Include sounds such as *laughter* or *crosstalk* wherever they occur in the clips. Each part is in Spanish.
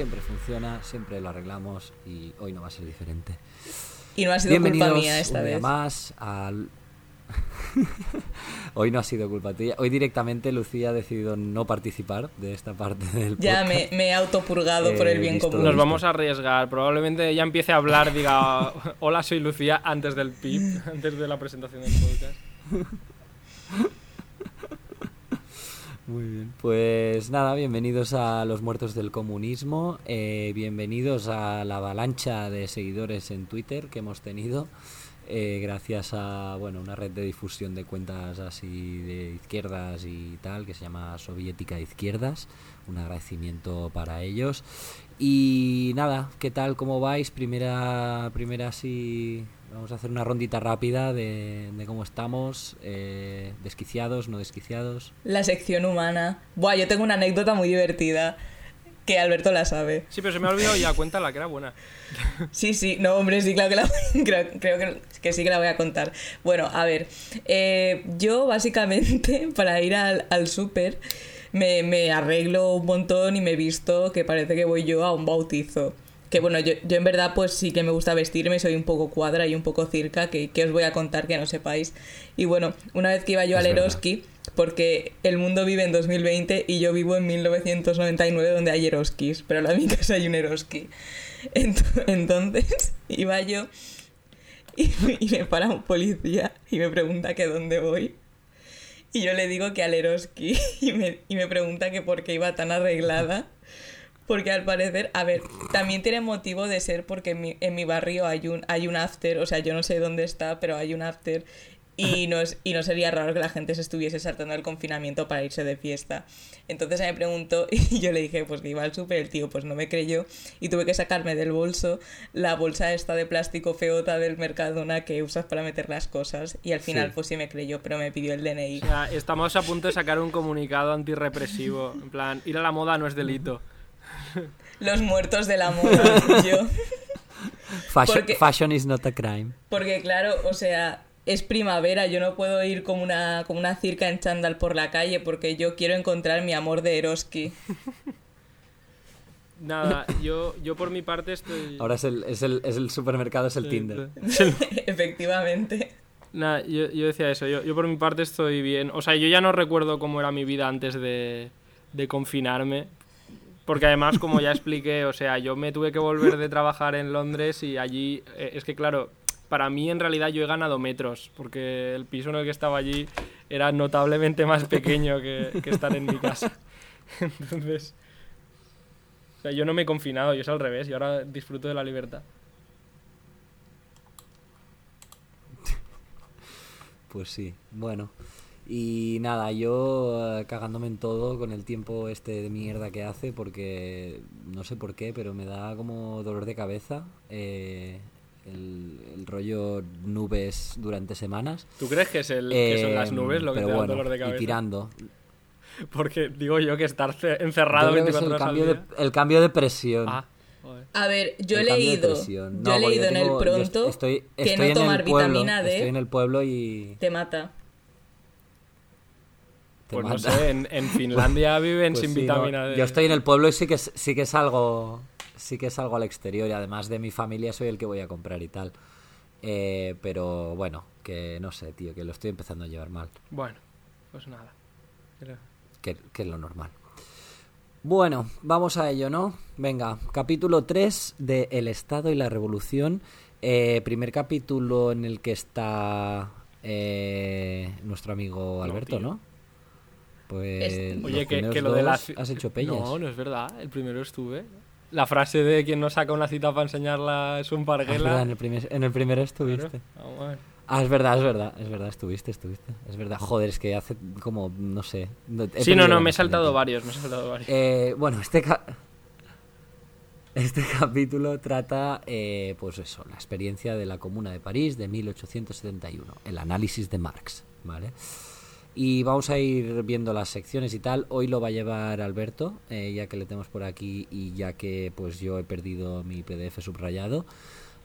siempre funciona, siempre lo arreglamos y hoy no va a ser diferente. Y no ha sido Bienvenidos culpa mía esta un día vez. más al... *laughs* Hoy no ha sido culpa tuya. Hoy directamente Lucía ha decidido no participar de esta parte del podcast. Ya me, me he autopurgado por el Eh, bien listo. común. Nos vamos a arriesgar. Probablemente ella empiece a hablar, diga, hola, soy Lucía, antes del PIP, *laughs* antes de la presentación del podcast. *laughs* Muy bien. Pues nada, bienvenidos a los muertos del comunismo. eh, bienvenidos a la avalancha de seguidores en Twitter que hemos tenido. eh, gracias a bueno una red de difusión de cuentas así de izquierdas y tal que se llama Soviética de Izquierdas un agradecimiento para ellos y nada qué tal cómo vais primera primera así vamos a hacer una rondita rápida de, de cómo estamos eh, desquiciados no desquiciados La sección humana. Buah, yo tengo una anécdota muy divertida que Alberto la sabe. Sí, pero se me ha olvidado ya, cuéntala, que era buena. *laughs* Sí, sí, no, hombre, sí, claro que la, *laughs* creo, creo que, que sí que la voy a contar. Bueno, a ver, eh, yo básicamente *laughs* para ir al, al súper me, me arreglo un montón y me visto que parece que voy yo a un bautizo. Que bueno, yo, yo en verdad pues sí que me gusta vestirme, soy un poco cuadra y un poco circa, que, que os voy a contar que no sepáis. Y bueno, una vez que iba yo Es al verdad. Eroski, porque el mundo vive en 2020 y yo vivo en 1999 donde hay Eroskis, pero en *laughs* mi casa hay un Eroski. Ent- Entonces *laughs* iba yo y, y me para un policía y me pregunta que dónde voy. Y yo le digo que al Eroski *laughs* y me, y me pregunta que por qué iba tan arreglada. Porque al parecer, a ver, también tiene motivo de ser porque en mi, en mi barrio hay un, hay un after, o sea, yo no sé dónde está, pero hay un after y no, es, y no sería raro que la gente se estuviese saltando el confinamiento para irse de fiesta. Entonces me preguntó *laughs* y yo le dije pues que iba al súper, el tío pues no me creyó y tuve que sacarme del bolso la bolsa esta de plástico feota del Mercadona que usas para meter las cosas y al final Sí. pues sí me creyó, pero me pidió el DNI. O sea, estamos a punto de sacar un comunicado antirrepresivo. En plan, ir a la moda no es delito. Los muertos de la moda, yo. fashion, Porque- fashion is not a crime Porque claro, o sea, es primavera, yo no puedo ir como una, como una circa en chándal por la calle porque yo quiero encontrar mi amor de Eroski. Nada, yo, yo por mi parte estoy... ahora es el, es el, es el supermercado es el Sí, Tinder sí. *laughs* Efectivamente. Nada, yo, yo decía eso, yo, yo por mi parte estoy bien. O sea, yo ya no recuerdo cómo era mi vida antes de, de confinarme. Porque además, como ya expliqué, o sea, yo me tuve que volver de trabajar en Londres y allí, eh, es que claro, para mí en realidad yo he ganado metros, porque el piso en el que estaba allí era notablemente más pequeño que, que estar en mi casa. *laughs* Entonces, o sea, yo no me he confinado, yo es al revés, y ahora disfruto de la libertad. Pues sí, bueno. Y nada, yo eh, cagándome en todo con el tiempo este de mierda que hace, porque no sé por qué, pero me da como dolor de cabeza eh, el, el rollo nubes durante semanas. ¿Tú crees que, es el, que son las Eh, nubes lo que te da bueno, dolor de Y cabeza? tirando. *laughs* Porque digo yo que estar ce- encerrado Yo creo que es 24 el cambio, al de, el cambio de presión. Ah. A ver, yo he leído, presión. yo No, he leído en el tengo- pronto estoy, que estoy no en el tomar pueblo, vitamina D Estoy en el pueblo y... te mata. Pues no sé, en, en *laughs* Finlandia viven Pues sin sí, no, vitamina D. Yo estoy en el pueblo y sí que sí que salgo sí que salgo al exterior y además de mi familia soy el que voy a comprar y tal. Eh, pero bueno, que no sé, tío, que lo estoy empezando a llevar mal, Bueno, pues nada. Que, que es lo normal. Bueno, vamos a ello, ¿no? Venga, capítulo 3 de El Estado y la Revolución. Eh, primer capítulo en el que está eh, nuestro amigo Alberto. ¿no? Pues Este. Oye, que, lo de la... dos has hecho pellas. No, no es verdad. El primero estuve. La frase de quien no saca una cita para enseñarla es un Ah, es verdad, parguela. en el primer, en el primero estuviste. Vamos a ver. Ah, es verdad, es verdad, es verdad, estuviste, estuviste. Es verdad, joder, es que hace como, no sé. Sí, no, no, me he saltado varios, me he saltado varios. Eh, bueno, este, ca- este *laughs* capítulo trata, eh, pues eso, la experiencia de la Comuna de París de 1871, el análisis de Marx, ¿vale? Y vamos a ir viendo las secciones y tal. Hoy lo va a llevar Alberto, eh, ya que le tenemos por aquí y ya que pues yo he perdido mi PDF subrayado.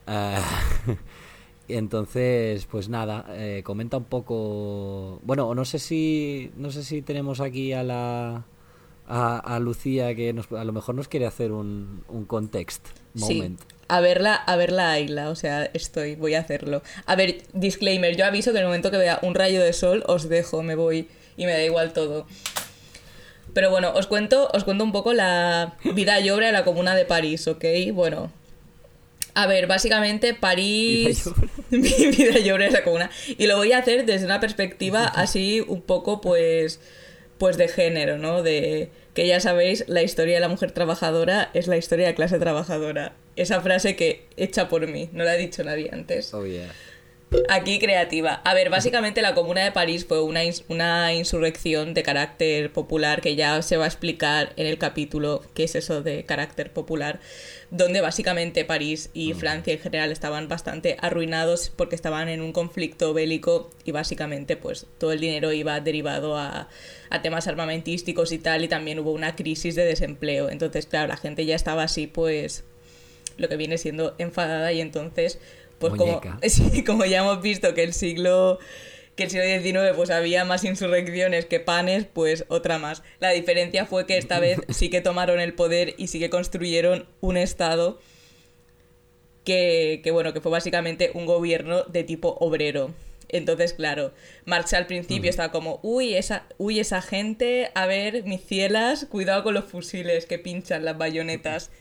Ah, *laughs* entonces, pues nada, eh, comenta un poco. Bueno, no sé si no sé si tenemos aquí a la a, a Lucía que nos- a lo mejor nos quiere hacer un, un context moment. Sí. A verla, a verla Ayla, o sea, estoy, voy a hacerlo. A ver, disclaimer, yo aviso que en el momento que vea un rayo de sol os dejo, me voy y me da igual todo. Pero bueno, os cuento, os cuento un poco la vida y obra de la comuna de París, ¿ok? Bueno. A ver, básicamente París... *laughs* Mi vida y obra de la comuna. Y lo voy a hacer desde una perspectiva así un poco pues pues de género, ¿no? De que ya sabéis, la historia de la mujer trabajadora es la historia de la clase trabajadora. Esa frase que hecha por mí, no la ha dicho nadie antes. Oh, yeah. Aquí creativa. A ver, básicamente la Comuna de París fue una, ins- una insurrección de carácter popular que ya se va a explicar en el capítulo qué es eso de carácter popular, donde básicamente París y Francia en general estaban bastante arruinados porque estaban en un conflicto bélico y básicamente pues todo el dinero iba derivado a, a temas armamentísticos y tal y también hubo una crisis de desempleo. Entonces, claro, la gente ya estaba así pues lo que viene siendo enfadada y entonces pues como, *laughs* sí, como ya hemos visto que el siglo que el siglo XIX pues había más insurrecciones que panes, pues otra más. La diferencia fue que esta vez *laughs* sí que tomaron el poder y sí que construyeron un estado que, que bueno, que fue básicamente un gobierno de tipo obrero. Entonces, claro, Marx al principio estaba como, uy esa, uy, esa gente, a ver, mis cielas, cuidado con los fusiles que pinchan las bayonetas.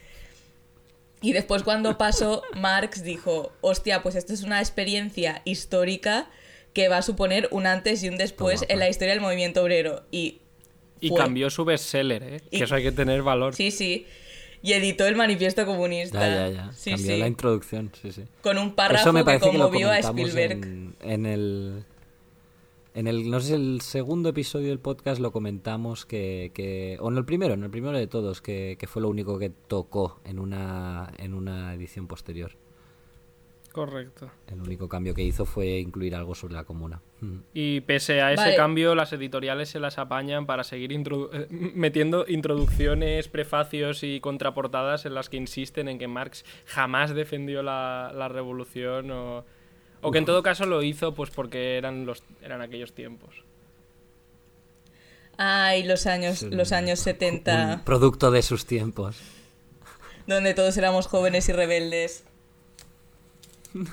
Y después cuando pasó, *laughs* Marx dijo, hostia, pues esto es una experiencia histórica que va a suponer un antes y un después Toma, en la historia del movimiento obrero. Y, Y fue. cambió su bestseller, ¿eh? Y- Que eso hay que tener valor. Sí, sí. Y editó el manifiesto comunista. Ya, ya, ya. Sí, Cambió sí. la introducción, sí, sí. Con un párrafo Eso me que parece que lo conmovió a Spielberg. en, en el en el no sé el segundo episodio del podcast lo comentamos que, que o en el primero en el primero de todos que, que fue lo único que tocó en una en una edición posterior Correcto. el único cambio que hizo fue incluir algo sobre la comuna Mm. Y pese a ese Vale. cambio, las editoriales se las apañan para seguir introdu- *laughs* metiendo introducciones, prefacios y contraportadas en las que insisten en que Marx jamás defendió la, la revolución o, o que en todo caso lo hizo pues porque eran, los, eran aquellos tiempos. Ay, los años, los años 70, un producto de sus tiempos donde todos éramos jóvenes y rebeldes. *laughs*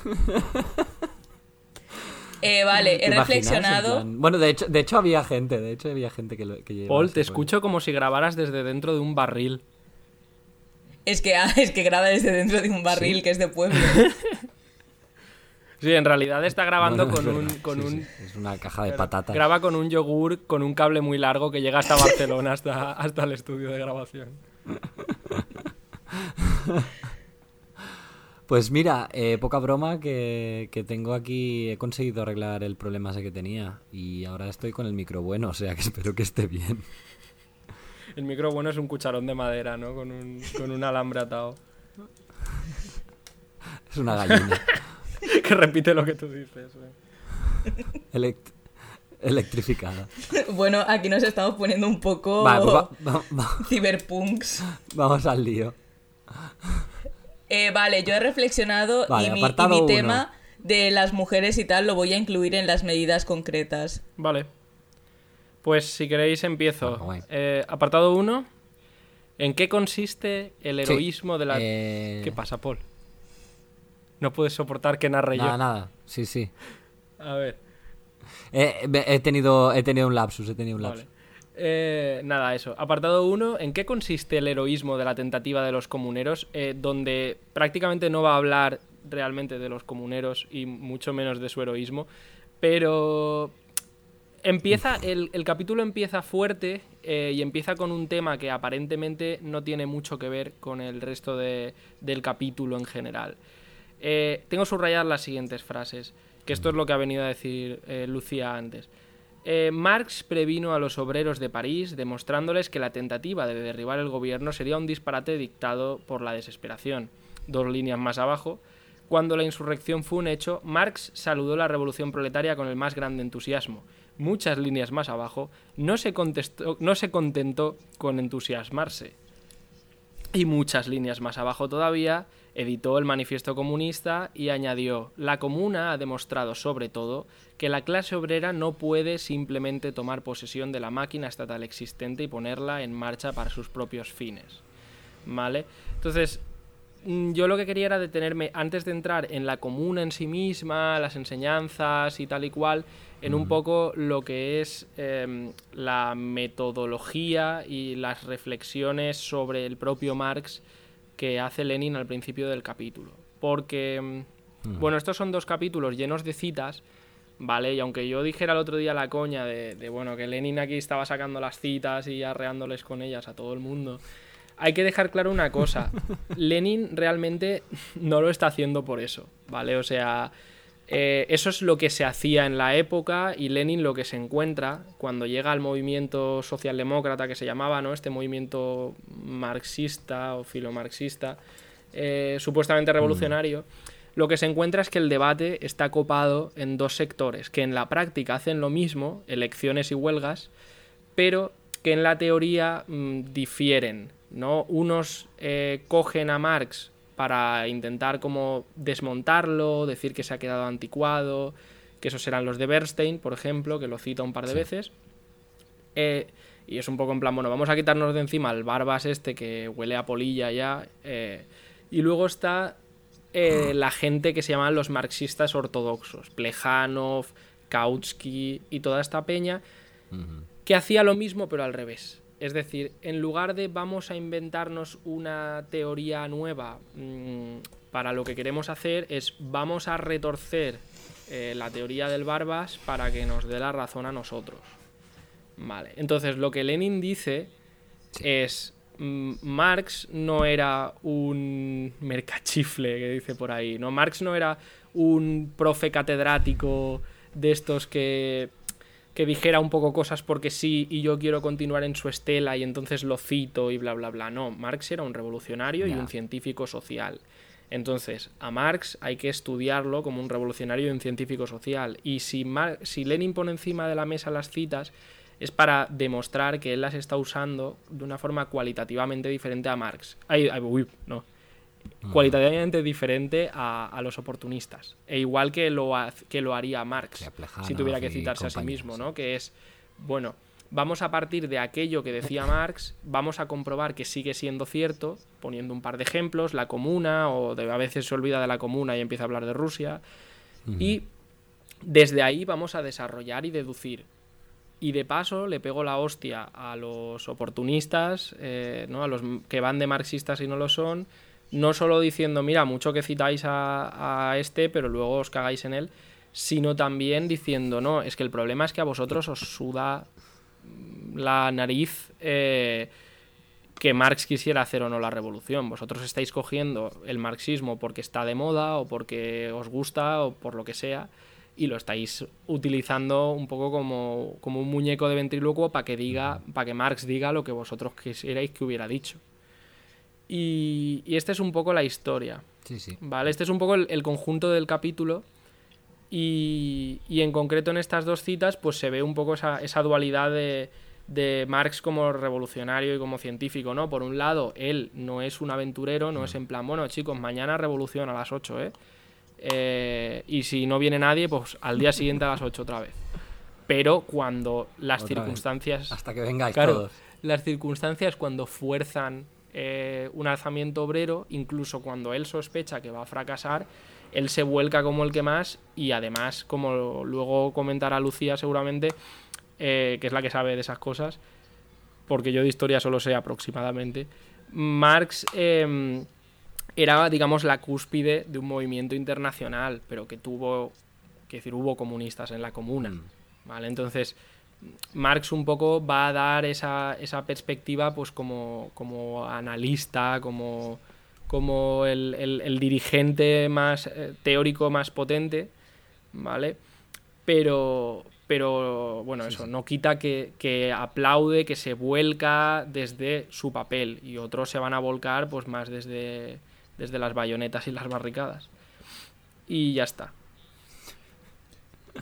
Eh, vale, ¿Te he reflexionado. bueno de hecho de hecho había gente de hecho había gente que lo que Paul, te rollo. escucho como si grabaras desde dentro de un barril. Es que, ah, es que graba desde dentro de un barril Sí. que es de pueblo. *laughs* Sí, en realidad está grabando Bueno, es con un... Con sí, un sí, es una caja de patatas Graba con un yogur con un cable muy largo que llega hasta Barcelona, *laughs* hasta, hasta el estudio de grabación. *laughs* Pues mira, eh, poca broma que, que tengo aquí, he conseguido arreglar el problema ese que tenía y ahora estoy con el micro bueno, o sea que *laughs* espero que esté bien. El micro bueno es un cucharón de madera, ¿no? Con un, con un alambre atado. Es una gallina *laughs* que repite lo que tú dices. *laughs* elect- electrificada. bueno, aquí nos estamos poniendo un poco Vale, pues va- va- va- ciberpunks. vamos al lío. Eh, vale, yo he reflexionado Vale, y mi, y tema de las mujeres y tal lo voy a incluir en las medidas concretas. Vale. Pues si queréis empiezo. Bueno, guay. Eh, apartado 1. ¿En qué consiste el Sí, heroísmo de la... eh, ¿Qué pasa, Paul? No puedes soportar que narre Nada, yo. nada, sí, sí. A ver. Eh, he, tenido, he tenido un lapsus, he tenido un lapsus. Vale. Eh, nada, eso. Apartado 1. ¿En qué consiste el heroísmo de la tentativa de los comuneros? Eh, donde prácticamente no va a hablar realmente de los comuneros y mucho menos de su heroísmo. Pero empieza. El, el capítulo empieza fuerte eh, y empieza con un tema que aparentemente no tiene mucho que ver con el resto de- del capítulo en general. Eh, tengo subrayadas las siguientes frases, que esto es lo que ha venido a decir eh, Lucía antes. Eh, Marx previno a los obreros de París demostrándoles que la tentativa de derribar el gobierno sería un disparate dictado por la desesperación. Dos líneas más abajo. Cuando la insurrección fue un hecho, Marx saludó la revolución proletaria con el más grande entusiasmo. Muchas líneas más abajo, no se, no se contentó con entusiasmarse. Y muchas líneas más abajo todavía, Editó el Manifiesto Comunista y añadió, la Comuna ha demostrado sobre todo que la clase obrera no puede simplemente tomar posesión de la máquina estatal existente y ponerla en marcha para sus propios fines. ¿Vale? Entonces, mm, yo lo que quería era detenerme, antes de entrar en la comuna en sí misma, las enseñanzas y tal y cual, en un poco lo que es em, la metodología y las reflexiones sobre el propio Marx que hace Lenin al principio del capítulo. Porque, mm, bueno, estos son dos capítulos llenos de citas, ¿vale? Y aunque yo dijera el otro día la coña de, de, bueno, que Lenin aquí estaba sacando las citas y arreándoles con ellas a todo el mundo, hay que dejar claro una cosa. *laughs* Lenin realmente no lo está haciendo por eso, ¿vale? O sea, eh, eso es lo que se hacía en la época y Lenin lo que se encuentra cuando llega al movimiento socialdemócrata que se llamaba, ¿no? Este movimiento marxista o filomarxista, eh, supuestamente revolucionario. Lo que se encuentra es que el debate está copado en dos sectores, que en la práctica hacen lo mismo, elecciones y huelgas, pero que en la teoría mm, difieren. ¿no? Unos eh, cogen a Marx para intentar como desmontarlo, decir que se ha quedado anticuado, que esos serán los de Bernstein, por ejemplo, que lo cita un par de veces. Eh, y es un poco en plan, bueno, vamos a quitarnos de encima el barbas este que huele a polilla ya. Eh, y luego está eh, la gente que se llaman los marxistas ortodoxos, Plejanov, Kautsky y toda esta peña, que hacía lo mismo pero al revés. Es decir, en lugar de vamos a inventarnos una teoría nueva mmm, para lo que queremos hacer, es vamos a retorcer eh, la teoría del Barbas para que nos dé la razón a nosotros. Vale, entonces lo que Lenin dice sí. es mmm, Marx no era un mercachifle que dice por ahí, no Marx no era un profe catedrático de estos que que dijera un poco cosas porque sí y yo quiero continuar en su estela y entonces lo cito y bla bla bla. No, Marx era un revolucionario yeah. y un científico social. Entonces, a Marx hay que estudiarlo como un revolucionario y un científico social. Y si, Mar si Lenin pone encima de la mesa las citas, es para demostrar que él las está usando de una forma cualitativamente diferente a Marx. Ay, ay, uy, no cualitativamente diferente a, a, los oportunistas. E igual que lo, que lo haría Marx, Plejano, si tuviera que citarse a sí mismo, ¿no? Que es, bueno, vamos a partir de aquello que decía Marx, vamos a comprobar que sigue siendo cierto, poniendo un par de ejemplos, la comuna, o de, a veces se olvida de la comuna y empieza a hablar de Rusia, y desde ahí vamos a desarrollar y deducir. Y de paso le pego la hostia a los oportunistas, eh, ¿no? a los que van de marxistas y no lo son, no solo diciendo, mira, mucho que citáis a, a, este, pero luego os cagáis en él, sino también diciendo, no, es que el problema es que a vosotros os suda la nariz eh, que Marx quisiera hacer o no la revolución. Vosotros estáis cogiendo el marxismo porque está de moda o porque os gusta o por lo que sea y lo estáis utilizando un poco como, como un muñeco de ventrílocuo para que diga, para que Marx diga lo que vosotros quisierais que hubiera dicho. Y, y esta es un poco la historia. Sí, sí. ¿Vale? Este es un poco el, el conjunto del capítulo. Y, y, en concreto en estas dos citas, pues se ve un poco esa, esa dualidad de, de, Marx como revolucionario y como científico, ¿no? Por un lado, él no es un aventurero, no mm. es en plan, bueno, chicos, mañana revolución a las 8, ¿eh? ¿eh? Y si no viene nadie, pues al día siguiente a las 8 otra vez. Pero cuando las otra circunstancias. Vez. Hasta que vengáis claro, todos. Las circunstancias cuando fuerzan eh, un alzamiento obrero, incluso cuando él sospecha que va a fracasar, él se vuelca como el que más y además, como luego comentará Lucía seguramente, eh, que es la que sabe de esas cosas, porque yo de historia solo sé aproximadamente, Marx eh, era, digamos, la cúspide de un movimiento internacional, pero que tuvo, que decir, hubo comunistas en la comuna, mm. ¿vale? Entonces, Marx un poco va a dar esa, esa perspectiva pues como, como analista, como, como el, el, el, dirigente más eh, teórico más potente, ¿vale? Pero, pero bueno, eso no quita que, que, aplaude, que se vuelca desde su papel y otros se van a volcar pues más desde, desde las bayonetas y las barricadas. Y ya está.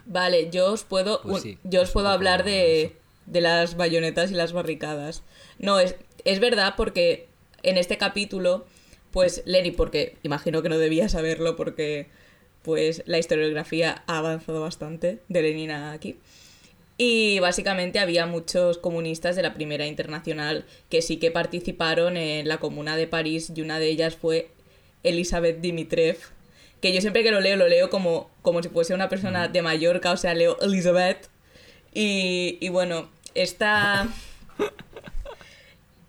Vale, yo os puedo, pues sí, yo os puedo hablar de, de, las bayonetas y las barricadas. No, es, es verdad porque en este capítulo pues Lenin, porque imagino que no debía saberlo porque pues la historiografía ha avanzado bastante de Lenin a aquí. Y básicamente había muchos comunistas de la Primera Internacional que sí que participaron en la Comuna de París y una de ellas fue Elizabeth Dimitriev, que yo siempre que lo leo lo leo como, como si fuese una persona de Mallorca, o sea, leo Elizabeth. Y, y bueno, esta,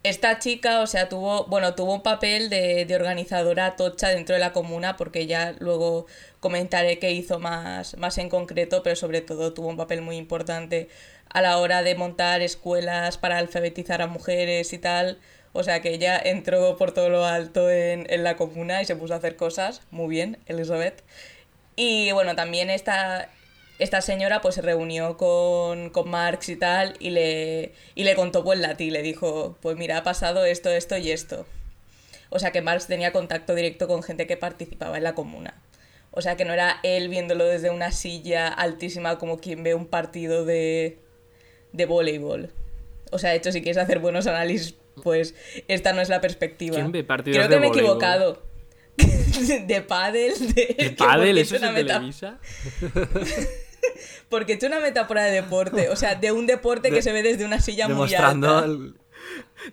esta chica, o sea, tuvo, bueno, tuvo un papel de, de, organizadora tocha dentro de la comuna, porque ya luego comentaré qué hizo más, más en concreto, pero sobre todo tuvo un papel muy importante a la hora de montar escuelas para alfabetizar a mujeres y tal. O sea que ella entró por todo lo alto en, en la comuna y se puso a hacer cosas. Muy bien, Elizabeth. Y bueno, también esta, esta señora pues se reunió con, con, Marx y tal y le, y le contó pues latín, le dijo, pues mira, ha pasado esto, esto y esto. O sea que Marx tenía contacto directo con gente que participaba en la comuna. O sea que no era él viéndolo desde una silla altísima como quien ve un partido de, de voleibol. O sea, de hecho, si quieres hacer buenos análisis, pues esta no es la perspectiva. ¿Quién ve partidos Creo que de me he equivocado. *laughs* de pádel, de... ¿De pádel? ¿Eso es una de meta- Televisa? *laughs* Porque he hecho una metáfora de deporte, o sea, de un deporte que se ve desde una silla muy Demostrando alta. el,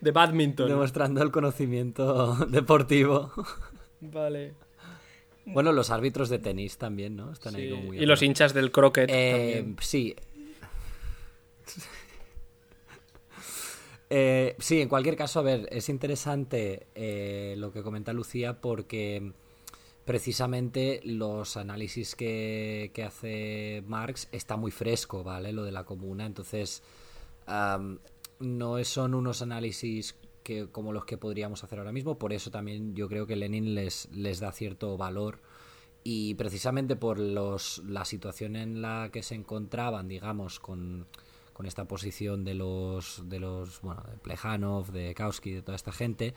De badminton. demostrando el conocimiento *laughs* deportivo. Vale. Bueno, los árbitros de tenis también, ¿no? Están ahí como muy Y los hinchas del croquet Eh, también. sí. Eh, sí, en cualquier caso, a ver, es interesante eh, lo que comenta Lucía porque precisamente los análisis que, que hace Marx está muy fresco, ¿vale? Lo de la comuna, entonces am, no son unos análisis que, como los que podríamos hacer ahora mismo, por eso también yo creo que Lenin les, les da cierto valor. Y precisamente por los, la situación en la que se encontraban, digamos, con, con esta posición de los, de los, bueno, de Plejanov, de Kautsky, de toda esta gente,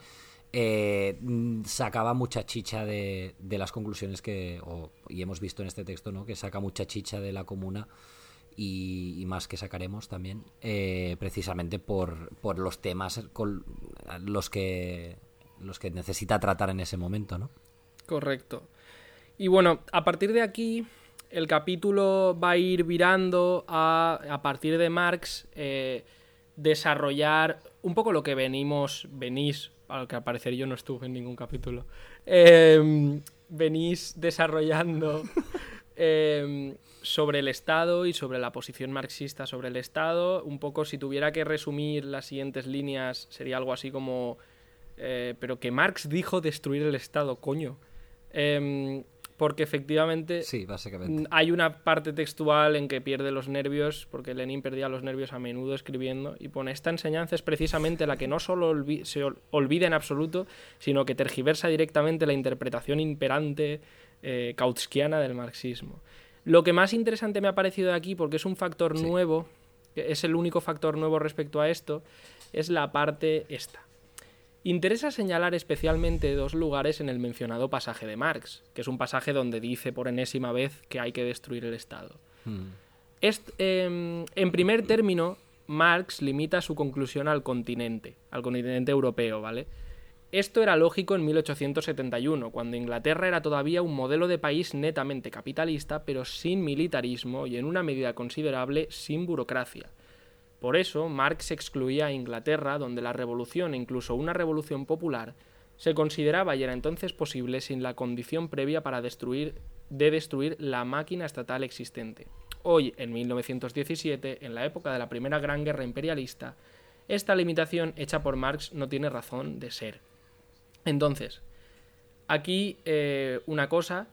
eh, sacaba mucha chicha de, de las conclusiones que, o- y hemos visto en este texto, ¿no? Que saca mucha chicha de la comuna y, y más que sacaremos también, eh, precisamente por, por los temas con los que los que necesita tratar en ese momento, ¿no? Correcto. Y bueno, a partir de aquí, el capítulo va a ir virando a, a partir de Marx, eh, desarrollar un poco lo que venimos, venís, al que al parecer yo no estuve en ningún capítulo, eh, venís desarrollando *laughs* eh, sobre el Estado y sobre la posición marxista sobre el Estado. Un poco, si tuviera que resumir las siguientes líneas, sería algo así como... eh, pero que Marx dijo destruir el Estado, coño. Em, porque efectivamente Sí, básicamente. Hay una parte textual en que pierde los nervios, porque Lenin perdía los nervios a menudo escribiendo, y pone, esta enseñanza es precisamente la que no solo olvi- se ol- olvida en absoluto, sino que tergiversa directamente la interpretación imperante eh, kautskiana del marxismo. Lo que más interesante me ha parecido de aquí, porque es un factor Sí. nuevo, es el único factor nuevo respecto a esto, es la parte esta. Interesa señalar especialmente dos lugares en el mencionado pasaje de Marx, que es un pasaje donde dice por enésima vez que hay que destruir el Estado. Mm. Est- em, en primer término, Marx limita su conclusión al continente, al continente europeo, ¿vale? Esto era lógico en 1871, cuando Inglaterra era todavía un modelo de país netamente capitalista, pero sin militarismo y en una medida considerable sin burocracia. Por eso, Marx excluía a Inglaterra, donde la revolución, e incluso una revolución popular, se consideraba y era entonces posible sin la condición previa para destruir, de destruir la máquina estatal existente. Hoy, en 1917, en la época de la primera gran guerra imperialista, esta limitación hecha por Marx no tiene razón de ser. Entonces, aquí eh, una cosa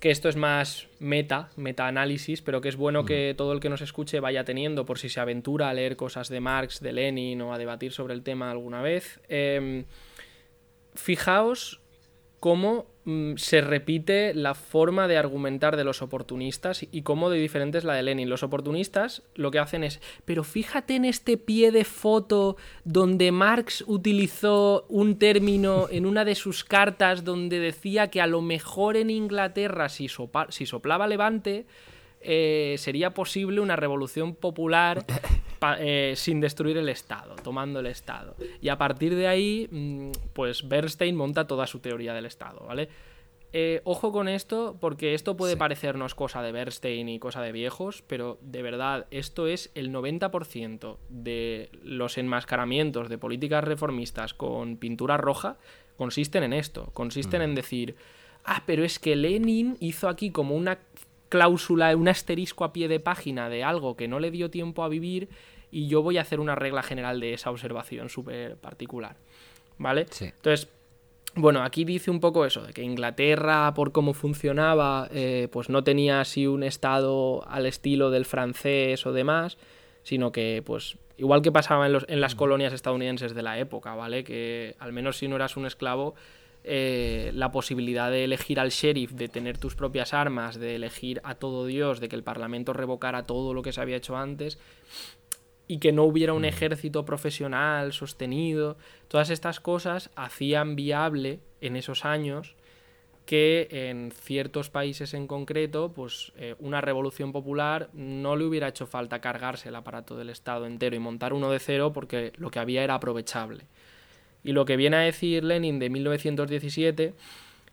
que esto es más meta, meta-análisis, pero que es bueno que todo el que nos escuche vaya teniendo por si se aventura a leer cosas de Marx, de Lenin o a debatir sobre el tema alguna vez. Eh, fijaos cómo mm, se repite la forma de argumentar de los oportunistas y cómo de diferente es la de Lenin. Los oportunistas lo que hacen es, pero fíjate en este pie de foto donde Marx utilizó un término en una de sus cartas donde decía que a lo mejor en Inglaterra, si, si soplaba levante, eh, sería posible una revolución popular *laughs* eh, sin destruir el Estado, tomando el Estado. Y a partir de ahí, mm, pues Bernstein monta toda su teoría del Estado, ¿vale? Eh, ojo con esto, porque esto puede parecernos cosa de Bernstein y cosa de viejos, pero de verdad, esto es el 90% de los enmascaramientos de políticas reformistas con pintura roja, consisten en esto, consisten en mm. decir, ah, pero es que Lenin hizo aquí como una cláusula, un asterisco a pie de página de algo que no le dio tiempo a vivir y yo voy a hacer una regla general de esa observación súper particular. ¿Vale? Entonces, bueno, aquí dice un poco eso, de que Inglaterra, por cómo funcionaba, eh, pues no tenía así un estado al estilo del francés o demás, sino que, pues, igual que pasaba en, los, en las colonias estadounidenses de la época, ¿vale? Que al menos si no eras un esclavo, eh, la posibilidad de elegir al sheriff, de tener tus propias armas, de elegir a todo Dios, de que el Parlamento revocara todo lo que se había hecho antes, y que no hubiera un mm. ejército profesional sostenido, todas estas cosas hacían viable en esos años que en ciertos países en concreto, pues eh, una revolución popular no le hubiera hecho falta cargarse el aparato del Estado entero y montar uno de cero porque lo que había era aprovechable. Y lo que viene a decir Lenin de 1917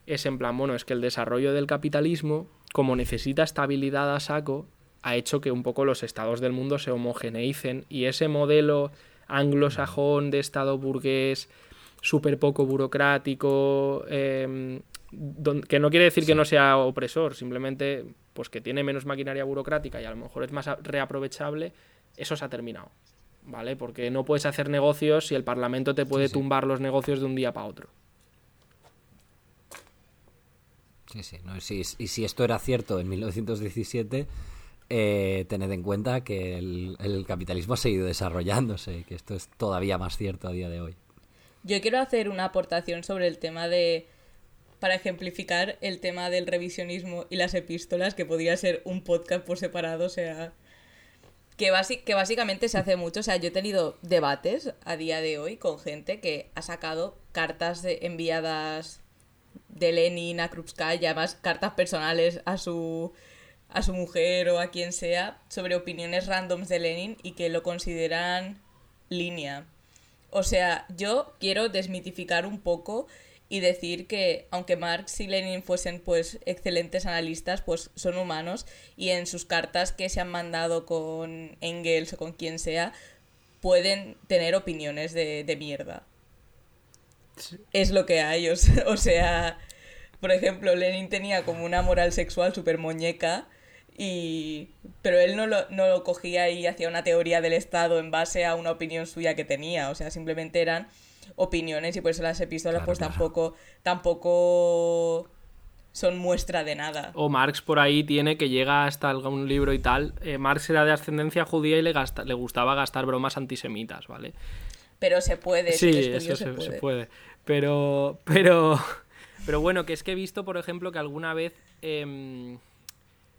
es en plan, bueno, es que el desarrollo del capitalismo, como necesita estabilidad a saco, ha hecho que un poco los estados del mundo se homogeneicen y ese modelo anglosajón de estado burgués súper poco burocrático, em, que no quiere decir que no sea opresor, simplemente pues que tiene menos maquinaria burocrática y a lo mejor es más reaprovechable, eso se ha terminado, ¿vale? Porque no puedes hacer negocios si el Parlamento te puede tumbar los negocios de un día para otro. Sí, sí, y si esto era cierto en 1917 eh, tened en cuenta que el, capitalismo ha seguido desarrollándose y que esto es todavía más cierto a día de hoy. Yo quiero hacer una aportación sobre el tema de, para ejemplificar el tema del revisionismo y las epístolas, que podría ser un podcast por separado, o sea, que, que básicamente se hace mucho, o sea, yo he tenido debates a día de hoy con gente que ha sacado cartas enviadas de Lenin a Krupskaya, y además cartas personales a su a su mujer o a quien sea sobre opiniones randoms de Lenin y que lo consideran línea. O sea, yo quiero desmitificar un poco y decir que aunque Marx y Lenin fuesen pues excelentes analistas, pues son humanos y en sus cartas que se han mandado con Engels o con quien sea, pueden tener opiniones de, de mierda. Es lo que hay, *laughs* o sea, por ejemplo, Lenin tenía como una moral sexual súper muñeca y pero él no lo, no lo cogía y hacía una teoría del Estado en base a una opinión suya que tenía, o sea, simplemente eran opiniones y por eso las epístolas pues tampoco tampoco son muestra de nada. O Marx por ahí tiene que llega hasta algún libro y tal. Eh, Marx era de ascendencia judía y le, le gustaba gastar bromas antisemitas, ¿vale? Pero se puede. Sí, eso se, puede. Pero, pero, pero bueno, que es que he visto, por ejemplo, que alguna vez... Em,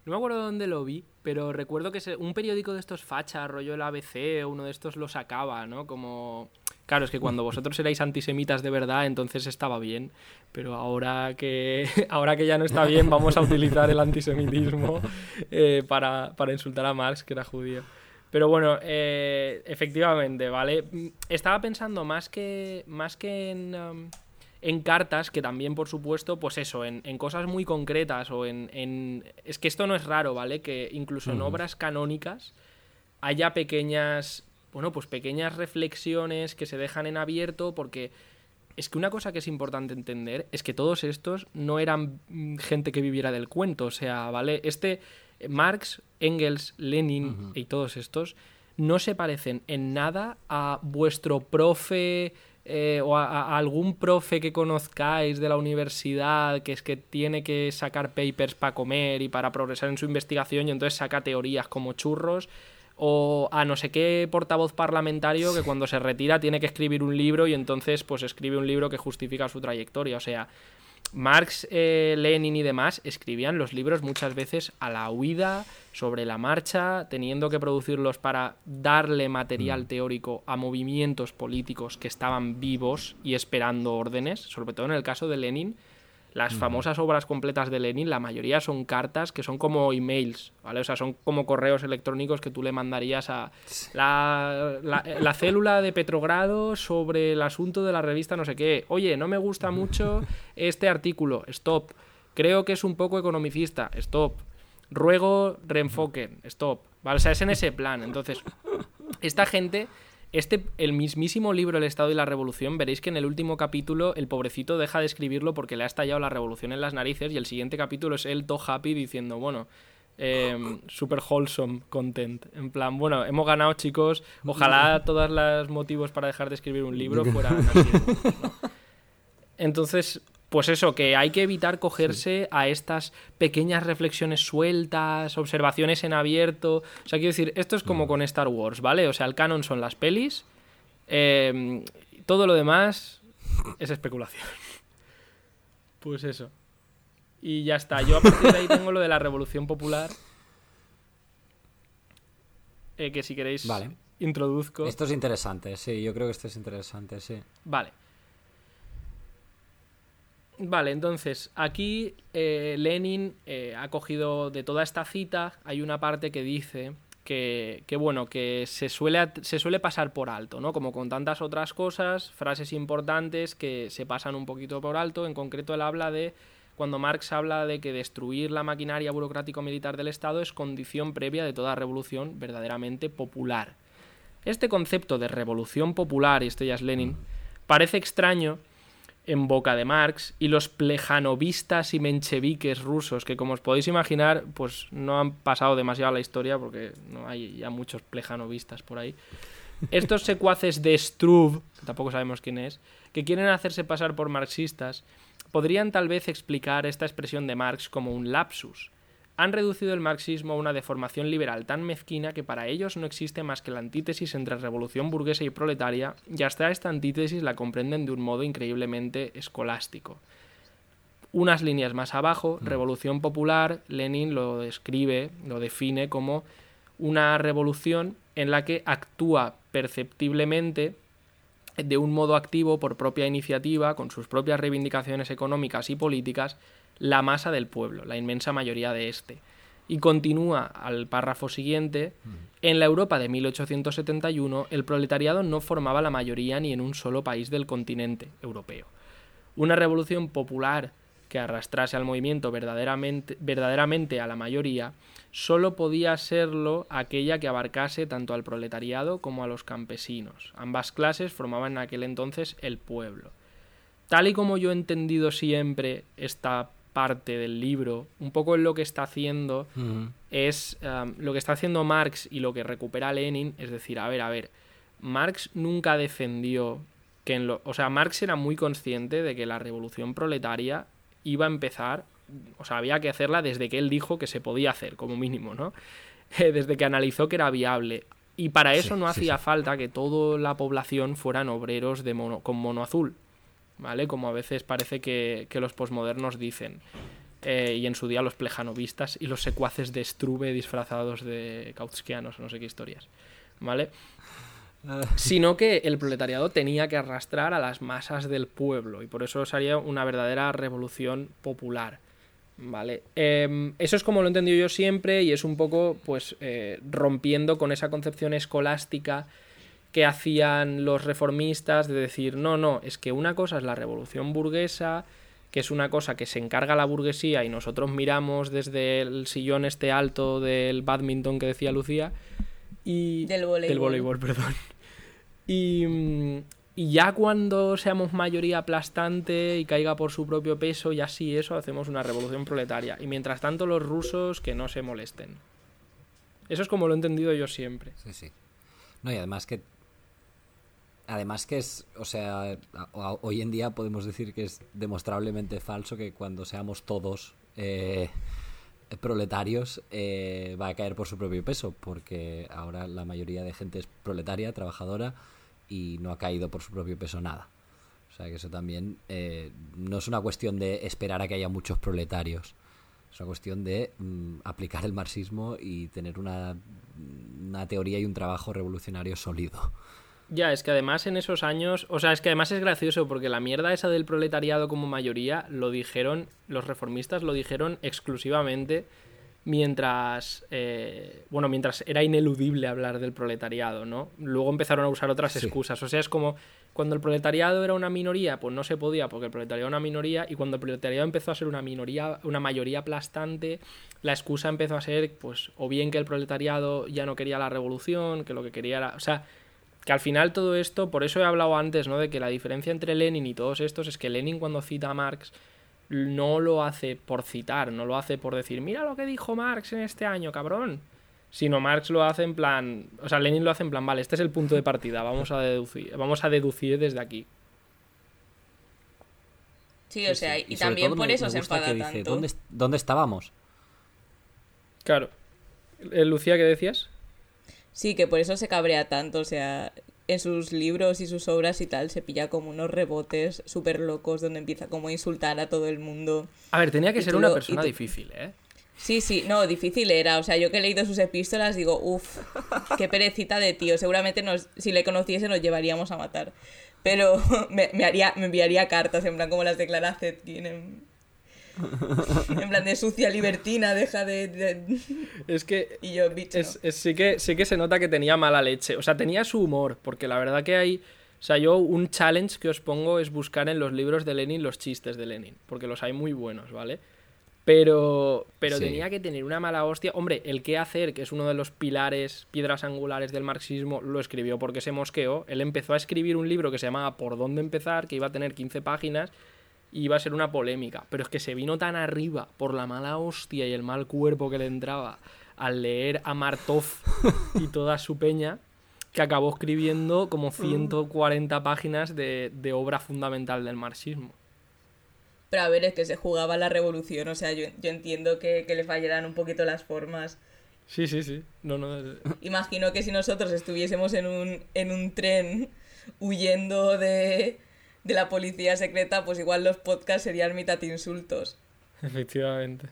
no me acuerdo dónde lo vi, pero recuerdo que un periódico de estos facha, rollo el ABC, uno de estos lo sacaba, ¿no? Como... Claro, es que cuando vosotros erais antisemitas de verdad, entonces estaba bien. Pero ahora que, *laughs* ahora que ya no está bien, vamos a utilizar el antisemitismo *laughs* eh, para, insultar a Marx, que era judío. Pero bueno, eh, efectivamente, ¿vale? Estaba pensando más que, más que en... Um, en cartas, que también, por supuesto, pues eso, en, cosas muy concretas o en, Es que esto no es raro, ¿vale? Que incluso en obras canónicas haya pequeñas... Bueno, pues pequeñas reflexiones que se dejan en abierto porque... Es que una cosa que es importante entender es que todos estos no eran mm, gente que viviera del cuento, o sea, ¿vale? Este Marx, Engels, Lenin y todos estos no se parecen en nada a vuestro profe eh, o a, algún profe que conozcáis de la universidad que es que tiene que sacar papers para comer y para progresar en su investigación y entonces saca teorías como churros o a no sé qué portavoz parlamentario que cuando se retira tiene que escribir un libro y entonces pues escribe un libro que justifica su trayectoria. O sea, Marx, eh, Lenin y demás escribían los libros muchas veces a la huida, sobre la marcha, teniendo que producirlos para darle material mm. teórico a movimientos políticos que estaban vivos y esperando órdenes, sobre todo en el caso de Lenin. Las famosas obras completas de Lenin, la mayoría son cartas que son como emails, ¿vale? O sea, son como correos electrónicos que tú le mandarías a la, la, célula de Petrogrado sobre el asunto de la revista no sé qué. Oye, no me gusta mucho este artículo, stop. Creo que es un poco economicista, stop. Ruego reenfoquen, stop. ¿Vale? O sea, es en ese plan. Entonces, esta gente este, el mismísimo libro El Estado y la Revolución, veréis que en el último capítulo el pobrecito deja de escribirlo porque le ha estallado la revolución en las narices y el siguiente capítulo es él todo happy diciendo, bueno, eh, super wholesome content. En plan, bueno, hemos ganado chicos, ojalá *laughs* todos los motivos para dejar de escribir un libro *laughs* fueran así. Entonces, pues eso, que hay que evitar cogerse a estas pequeñas reflexiones sueltas, observaciones en abierto. O sea, quiero decir, esto es como mm. con Star Wars, ¿vale? O sea, el canon son las pelis. Em, todo lo demás es especulación. *laughs* Pues eso. Y ya está. Yo a partir de ahí tengo lo de la Revolución Popular. Eh, que si queréis vale. introduzco. Esto es interesante, sí. Yo creo que esto es interesante, sí. Vale. Vale, entonces aquí eh, Lenin eh, ha cogido de toda esta cita, hay una parte que dice que, bueno, que se suele, se suele pasar por alto, ¿no? Como con tantas otras cosas, frases importantes que se pasan un poquito por alto. En concreto, él habla de, cuando Marx habla de que destruir la maquinaria burocrático-militar del Estado es condición previa de toda revolución verdaderamente popular. Este concepto de revolución popular, y esto ya es Lenin, parece extraño en boca de Marx y los plejanovistas y mencheviques rusos, que como os podéis imaginar, pues no han pasado demasiado a la historia porque no hay ya muchos plejanovistas por ahí. Estos secuaces de Struve, tampoco sabemos quién es, que quieren hacerse pasar por marxistas, podrían tal vez explicar esta expresión de Marx como un lapsus, han reducido el marxismo a una deformación liberal tan mezquina que para ellos no existe más que la antítesis entre revolución burguesa y proletaria, y hasta esta antítesis la comprenden de un modo increíblemente escolástico. Unas líneas más abajo, mm. Revolución Popular, Lenin lo describe, lo define como una revolución en la que actúa perceptiblemente de un modo activo por propia iniciativa, con sus propias reivindicaciones económicas y políticas, la masa del pueblo, la inmensa mayoría de este. Y continúa al párrafo siguiente, mm. en la Europa de 1871 el proletariado no formaba la mayoría ni en un solo país del continente europeo. Una revolución popular que arrastrase al movimiento verdaderamente, verdaderamente a la mayoría, solo podía serlo aquella que abarcase tanto al proletariado como a los campesinos. Ambas clases formaban en aquel entonces el pueblo. Tal y como yo he entendido siempre esta parte del libro, un poco lo que está haciendo es um, lo que está haciendo Marx y lo que recupera Lenin, es decir, a ver, a ver, Marx nunca defendió que en lo, o sea, Marx era muy consciente de que la revolución proletaria iba a empezar, o sea, había que hacerla desde que él dijo que se podía hacer, como mínimo, ¿no? *laughs* desde que analizó que era viable. Y para eso no hacía falta que toda la población fueran obreros de mono, con mono azul. ¿Vale? Como a veces parece que, los posmodernos dicen. Eh, y en su día los plejanovistas y los secuaces de Struve disfrazados de kautskianos, no sé qué historias, ¿vale? Ah. Sino que el proletariado tenía que arrastrar a las masas del pueblo y por eso sería una verdadera revolución popular. ¿Vale? Em, eso es como lo he entendido yo siempre y es un poco, pues, eh, rompiendo con esa concepción escolástica que hacían los reformistas de decir, no, no, es que una cosa es la revolución burguesa, que es una cosa que se encarga la burguesía y nosotros miramos desde el sillón este alto del badminton que decía Lucía y del voleibol, del voleibol *laughs* perdón. Y, y ya cuando seamos mayoría aplastante y caiga por su propio peso, y así eso, hacemos una revolución proletaria. Y mientras tanto los rusos que no se molesten. Eso es como lo he entendido yo siempre. Sí, sí. No, y además que Además que es, o sea, hoy en día podemos decir que es demostrablemente falso que cuando seamos todos eh, proletarios eh, va a caer por su propio peso, porque ahora la mayoría de gente es proletaria, trabajadora, y no ha caído por su propio peso nada. O sea que eso también eh, no es una cuestión de esperar a que haya muchos proletarios, es una cuestión de mm, aplicar el marxismo y tener una, una teoría y un trabajo revolucionario sólido. Ya, es que además en esos años, o sea, es que además es gracioso porque la mierda esa del proletariado como mayoría lo dijeron, los reformistas lo dijeron exclusivamente mientras, eh, bueno, mientras era ineludible hablar del proletariado, ¿no? Luego empezaron a usar otras excusas, o sea, es como cuando el proletariado era una minoría, pues no se podía porque el proletariado era una minoría y cuando el proletariado empezó a ser una minoría, una mayoría aplastante, la excusa empezó a ser, pues, o bien que el proletariado ya no quería la revolución, que lo que quería era, o sea, que al final todo esto, por eso he hablado antes, ¿no? De que la diferencia entre Lenin y todos estos es que Lenin cuando cita a Marx no lo hace por citar, no lo hace por decir, mira lo que dijo Marx en este año, cabrón. Sino Marx lo hace en plan, o sea, Lenin lo hace en plan, vale, este es el punto de partida, vamos a deducir, vamos a deducir desde aquí. Sí, o sea, y, también por eso se enfada tanto. ¿dónde, ¿Dónde estábamos? Claro. Eh, Lucía, ¿qué decías? Sí, que por eso se cabrea tanto, o sea, en sus libros y sus obras y tal se pilla como unos rebotes súper locos donde empieza como a insultar a todo el mundo. A ver, tenía que ser una persona difícil, ¿eh? Sí, sí, no, difícil era. O sea, yo que he leído sus epístolas digo, uff, qué perecita de tío. Seguramente nos, si le conociese nos llevaríamos a matar. Pero *laughs* me, haría, me enviaría cartas, en plan como las declara Zetkin en, *laughs* en plan de sucia libertina, deja de. Es que. Y yo, bicho. sí, que, sí que se nota que tenía mala leche. O sea, tenía su humor, porque la verdad que hay. O sea, yo un challenge que os pongo es buscar en los libros de Lenin los chistes de Lenin, porque los hay muy buenos, ¿vale? Pero, pero tenía que tener una mala hostia. Hombre, el qué hacer, que es uno de los pilares, piedras angulares del marxismo, lo escribió porque se mosqueó. Él empezó a escribir un libro que se llamaba Por dónde empezar, que iba a tener 15 páginas y iba a ser una polémica. Pero es que se vino tan arriba por la mala hostia y el mal cuerpo que le entraba al leer a Martov y toda su peña que acabó escribiendo como 140 páginas de, obra fundamental del marxismo. Pero a ver, es que se jugaba la revolución, o sea, yo, entiendo que, que le fallaran un poquito las formas. Sí, sí, sí. No, no, Imagino que si nosotros estuviésemos en un, en un tren huyendo de, de la policía secreta, pues igual los podcasts serían mitad insultos. Efectivamente.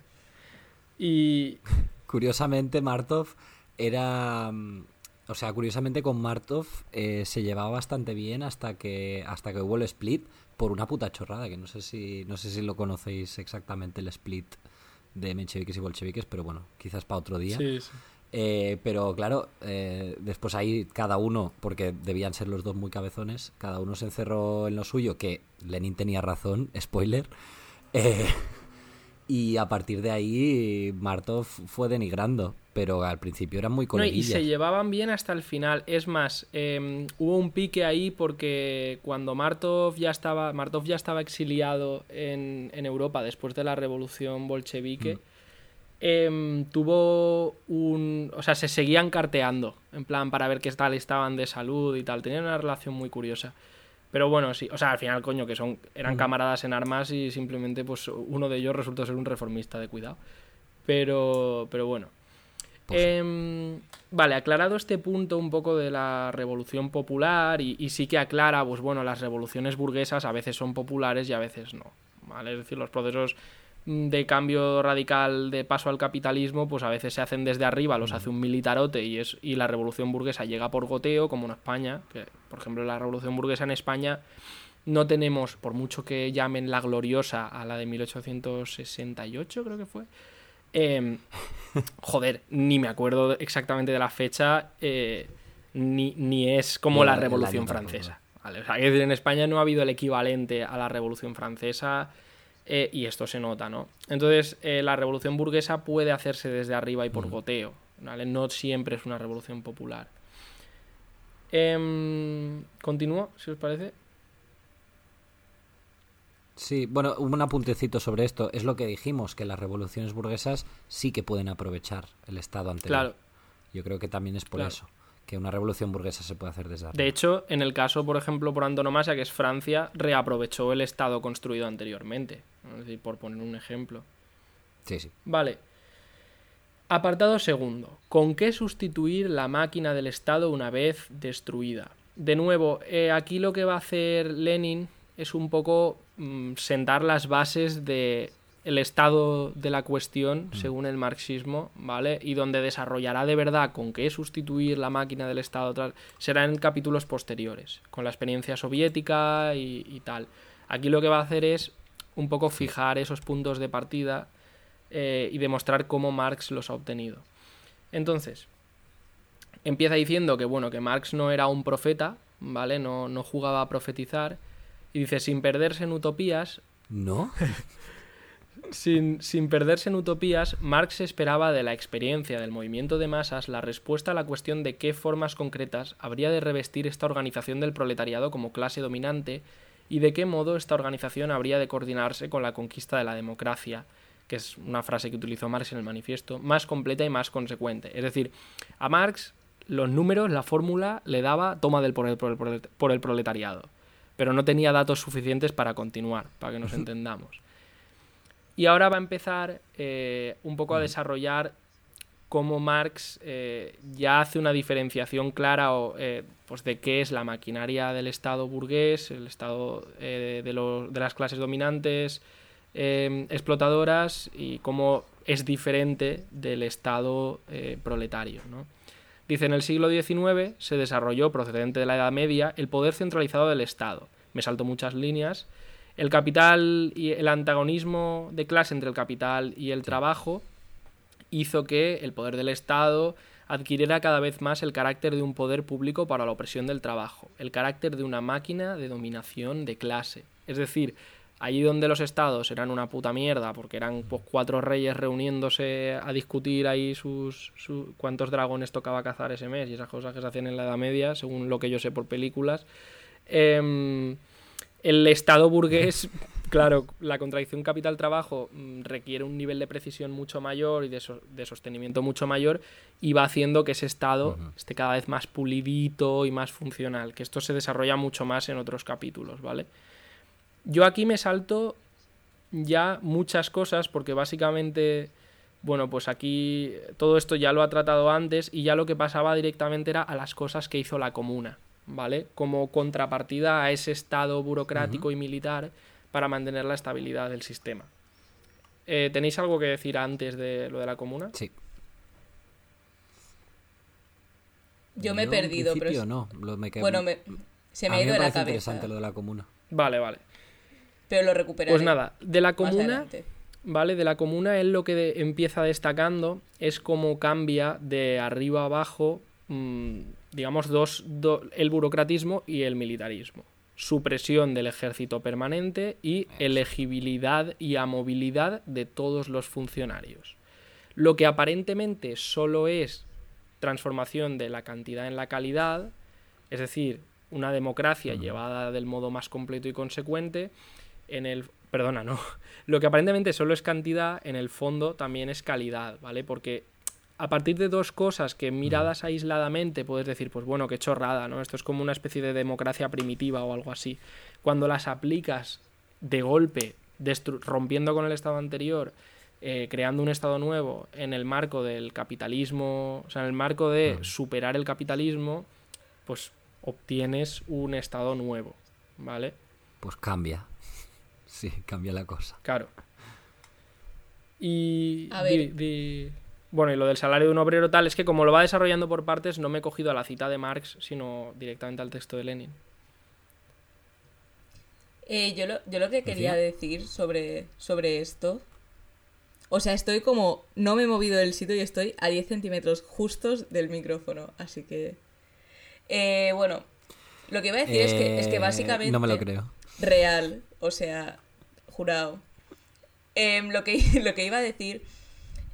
Y. Curiosamente, Martov era. Mm, o sea, curiosamente con Martov eh, se llevaba bastante bien hasta que hasta que hubo el split por una puta chorrada, que no sé si no sé si lo conocéis exactamente el split de mencheviques y bolcheviques, pero bueno, quizás para otro día. Sí, sí. Eh, pero claro, eh, después ahí cada uno, porque debían ser los dos muy cabezones, cada uno se encerró en lo suyo, que Lenin tenía razón, *laughs* spoiler. Eh, *laughs* y a partir de ahí Martov fue denigrando, pero al principio eran muy coleguillas. y se llevaban bien hasta el final. Es más, em, hubo un pique ahí porque cuando Martov ya estaba, Martov ya estaba exiliado en, Europa después de la revolución bolchevique. Mm. Em, tuvo un... O sea, se seguían carteando, en plan, para ver qué tal estaban de salud y tal. Tenían una relación muy curiosa. Pero bueno, sí, o sea, al final, coño, que son eran camaradas en armas y simplemente, pues, uno de ellos resultó ser un reformista de cuidado. Pero, pero bueno. Pues em, vale, aclarado este punto un poco de la revolución popular y, y, sí que aclara, pues bueno, las revoluciones burguesas a veces son populares y a veces no. ¿vale? Es decir, los procesos de cambio radical de paso al capitalismo, pues a veces se hacen desde arriba, los hace un militarote y, es, y la revolución burguesa llega por goteo, como en España, que por ejemplo la revolución burguesa en España no tenemos, por mucho que llamen la gloriosa a la de 1868, creo que fue, em, *laughs* joder, ni me acuerdo exactamente de la fecha, eh, ni, ni, es como la, Revolución Francesa. ¿vale? O sea, en España no ha habido el equivalente a la Revolución Francesa eh, y esto se nota, ¿no? Entonces, eh, la revolución burguesa puede hacerse desde arriba y por goteo, ¿vale? No siempre es una revolución popular. Em, continúo, si os parece. Sí, bueno, un apuntecito sobre esto. Es lo que dijimos, que las revoluciones burguesas sí que pueden aprovechar el Estado anterior. Claro. Yo creo que también es por eso que una revolución burguesa se puede hacer desde arriba. De hecho, en el caso, por ejemplo, por antonomasia, que es Francia, reaprovechó el Estado construido anteriormente. Es decir, por poner un ejemplo. Sí, sí. Vale. Apartado segundo. ¿Con qué sustituir la máquina del Estado una vez destruida? De nuevo, eh, aquí lo que va a hacer Lenin es un poco mm, sentar las bases de el estado de la cuestión según el marxismo, ¿vale? Y donde desarrollará de verdad con qué sustituir la máquina del Estado tal, será en capítulos posteriores, con la experiencia soviética y, y tal. Aquí lo que va a hacer es un poco fijar esos puntos de partida eh, y demostrar cómo Marx los ha obtenido. Entonces, empieza diciendo que bueno, que Marx no era un profeta, ¿vale? No, no jugaba a profetizar. Y dice, sin perderse en utopías, ¿No? *laughs* sin, sin perderse en utopías, Marx esperaba de la experiencia del movimiento de masas la respuesta a la cuestión de qué formas concretas habría de revestir esta organización del proletariado como clase dominante y de qué modo esta organización habría de coordinarse con la conquista de la democracia, que es una frase que utilizó Marx en el manifiesto, más completa y más consecuente. Es decir, a Marx los números, la fórmula, le daba toma del por el, por el- por el- por el proletariado, pero no tenía datos suficientes para continuar, para que nos *laughs* entendamos. Y ahora va a empezar eh, un poco a desarrollar cómo Marx eh, ya hace una diferenciación clara o, eh, pues de qué es la maquinaria del Estado burgués, el Estado de, los- de las clases dominantes, explotadoras y cómo es diferente del Estado proletario. ¿no? Dice, en el siglo XIX se desarrolló, procedente de la Edad Media, el poder centralizado del Estado. Me salto muchas líneas. El capital y el antagonismo de clase entre el capital y el trabajo hizo que el poder del Estado adquiriera cada vez más el carácter de un poder público para la opresión del trabajo, el carácter de una máquina de dominación de clase. Es decir, allí donde los estados eran una puta mierda, porque eran pues, cuatro reyes reuniéndose a discutir ahí sus, su- cuántos dragones tocaba cazar ese mes y esas cosas que se hacían en la Edad Media, según lo que yo sé por películas. Em, el Estado burgués, *laughs* claro, la contradicción capital-trabajo mm, requiere un nivel de precisión mucho mayor y de, so- de sostenimiento mucho mayor y va haciendo que ese Estado esté cada vez más pulidito y más funcional, que esto se desarrolla mucho más en otros capítulos, ¿vale? Yo aquí me salto ya muchas cosas porque básicamente, bueno, pues aquí todo esto ya lo ha tratado antes y ya lo que pasaba directamente era a las cosas que hizo la comuna, ¿vale? Como contrapartida a ese estado burocrático y militar para mantener la estabilidad del sistema. Eh, ¿Tenéis algo que decir antes de lo de la comuna? Sí. Yo me he en perdido, pero... es- no. Lo, me quedo- Bueno, me- se me ha ido de la cabeza. interesante lo de la comuna. Vale, vale. Pero lo recuperaré. Pues nada, de la comuna. ¿vale? De la comuna él lo que de- empieza destacando es cómo cambia de arriba a abajo, mm, digamos, dos, do- el burocratismo y el militarismo. Supresión del ejército permanente y elegibilidad y amovilidad de todos los funcionarios. Lo que aparentemente solo es transformación de la cantidad en la calidad, es decir, una democracia llevada del modo más completo y consecuente, en el perdona, no. *laughs* Lo que aparentemente solo es cantidad, en el fondo también es calidad, ¿vale? Porque a partir de dos cosas que miradas aisladamente puedes decir, pues bueno, qué chorrada, ¿no? Esto es como una especie de democracia primitiva o algo así. Cuando las aplicas de golpe, rompiendo con el estado anterior, eh, creando un estado nuevo en el marco del capitalismo, o sea, en el marco de superar el capitalismo, pues obtienes un estado nuevo, ¿vale? Pues cambia. *laughs* Sí, cambia la cosa. Claro. Y. A di- ver. di- Bueno, y lo del salario de un obrero tal, es que como lo va desarrollando por partes, no me he cogido a la cita de Marx, sino directamente al texto de Lenin. Eh, yo, lo, yo lo que quería decir sobre, sobre esto. O sea, estoy como. No me he movido del sitio y estoy a 10 centímetros justos del micrófono. Así que. Eh, bueno, lo que iba a decir es, que, es que Eh, básicamente. No me lo creo. Real, o sea, jurado. Em, lo, que, *laughs* lo que iba a decir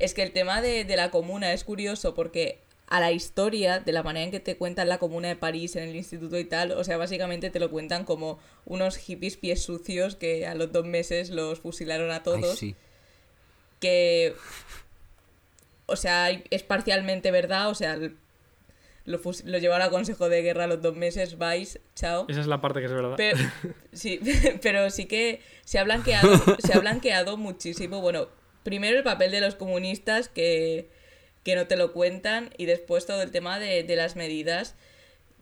es que el tema de, de la comuna es curioso porque a la historia, de la manera en que te cuentan la comuna de París en el instituto y tal, o sea, básicamente te lo cuentan como unos hippies pies sucios que a los dos meses los fusilaron a Ay, todos sí. que o sea es parcialmente verdad o sea lo, lo llevaron a consejo de guerra a los dos meses vais chao Esa es la parte que es verdad. pero, *laughs* sí, *laughs* pero sí que se ha blanqueado, se ha blanqueado muchísimo. Bueno, primero el papel de los comunistas que, que no te lo cuentan y después todo el tema de, de las medidas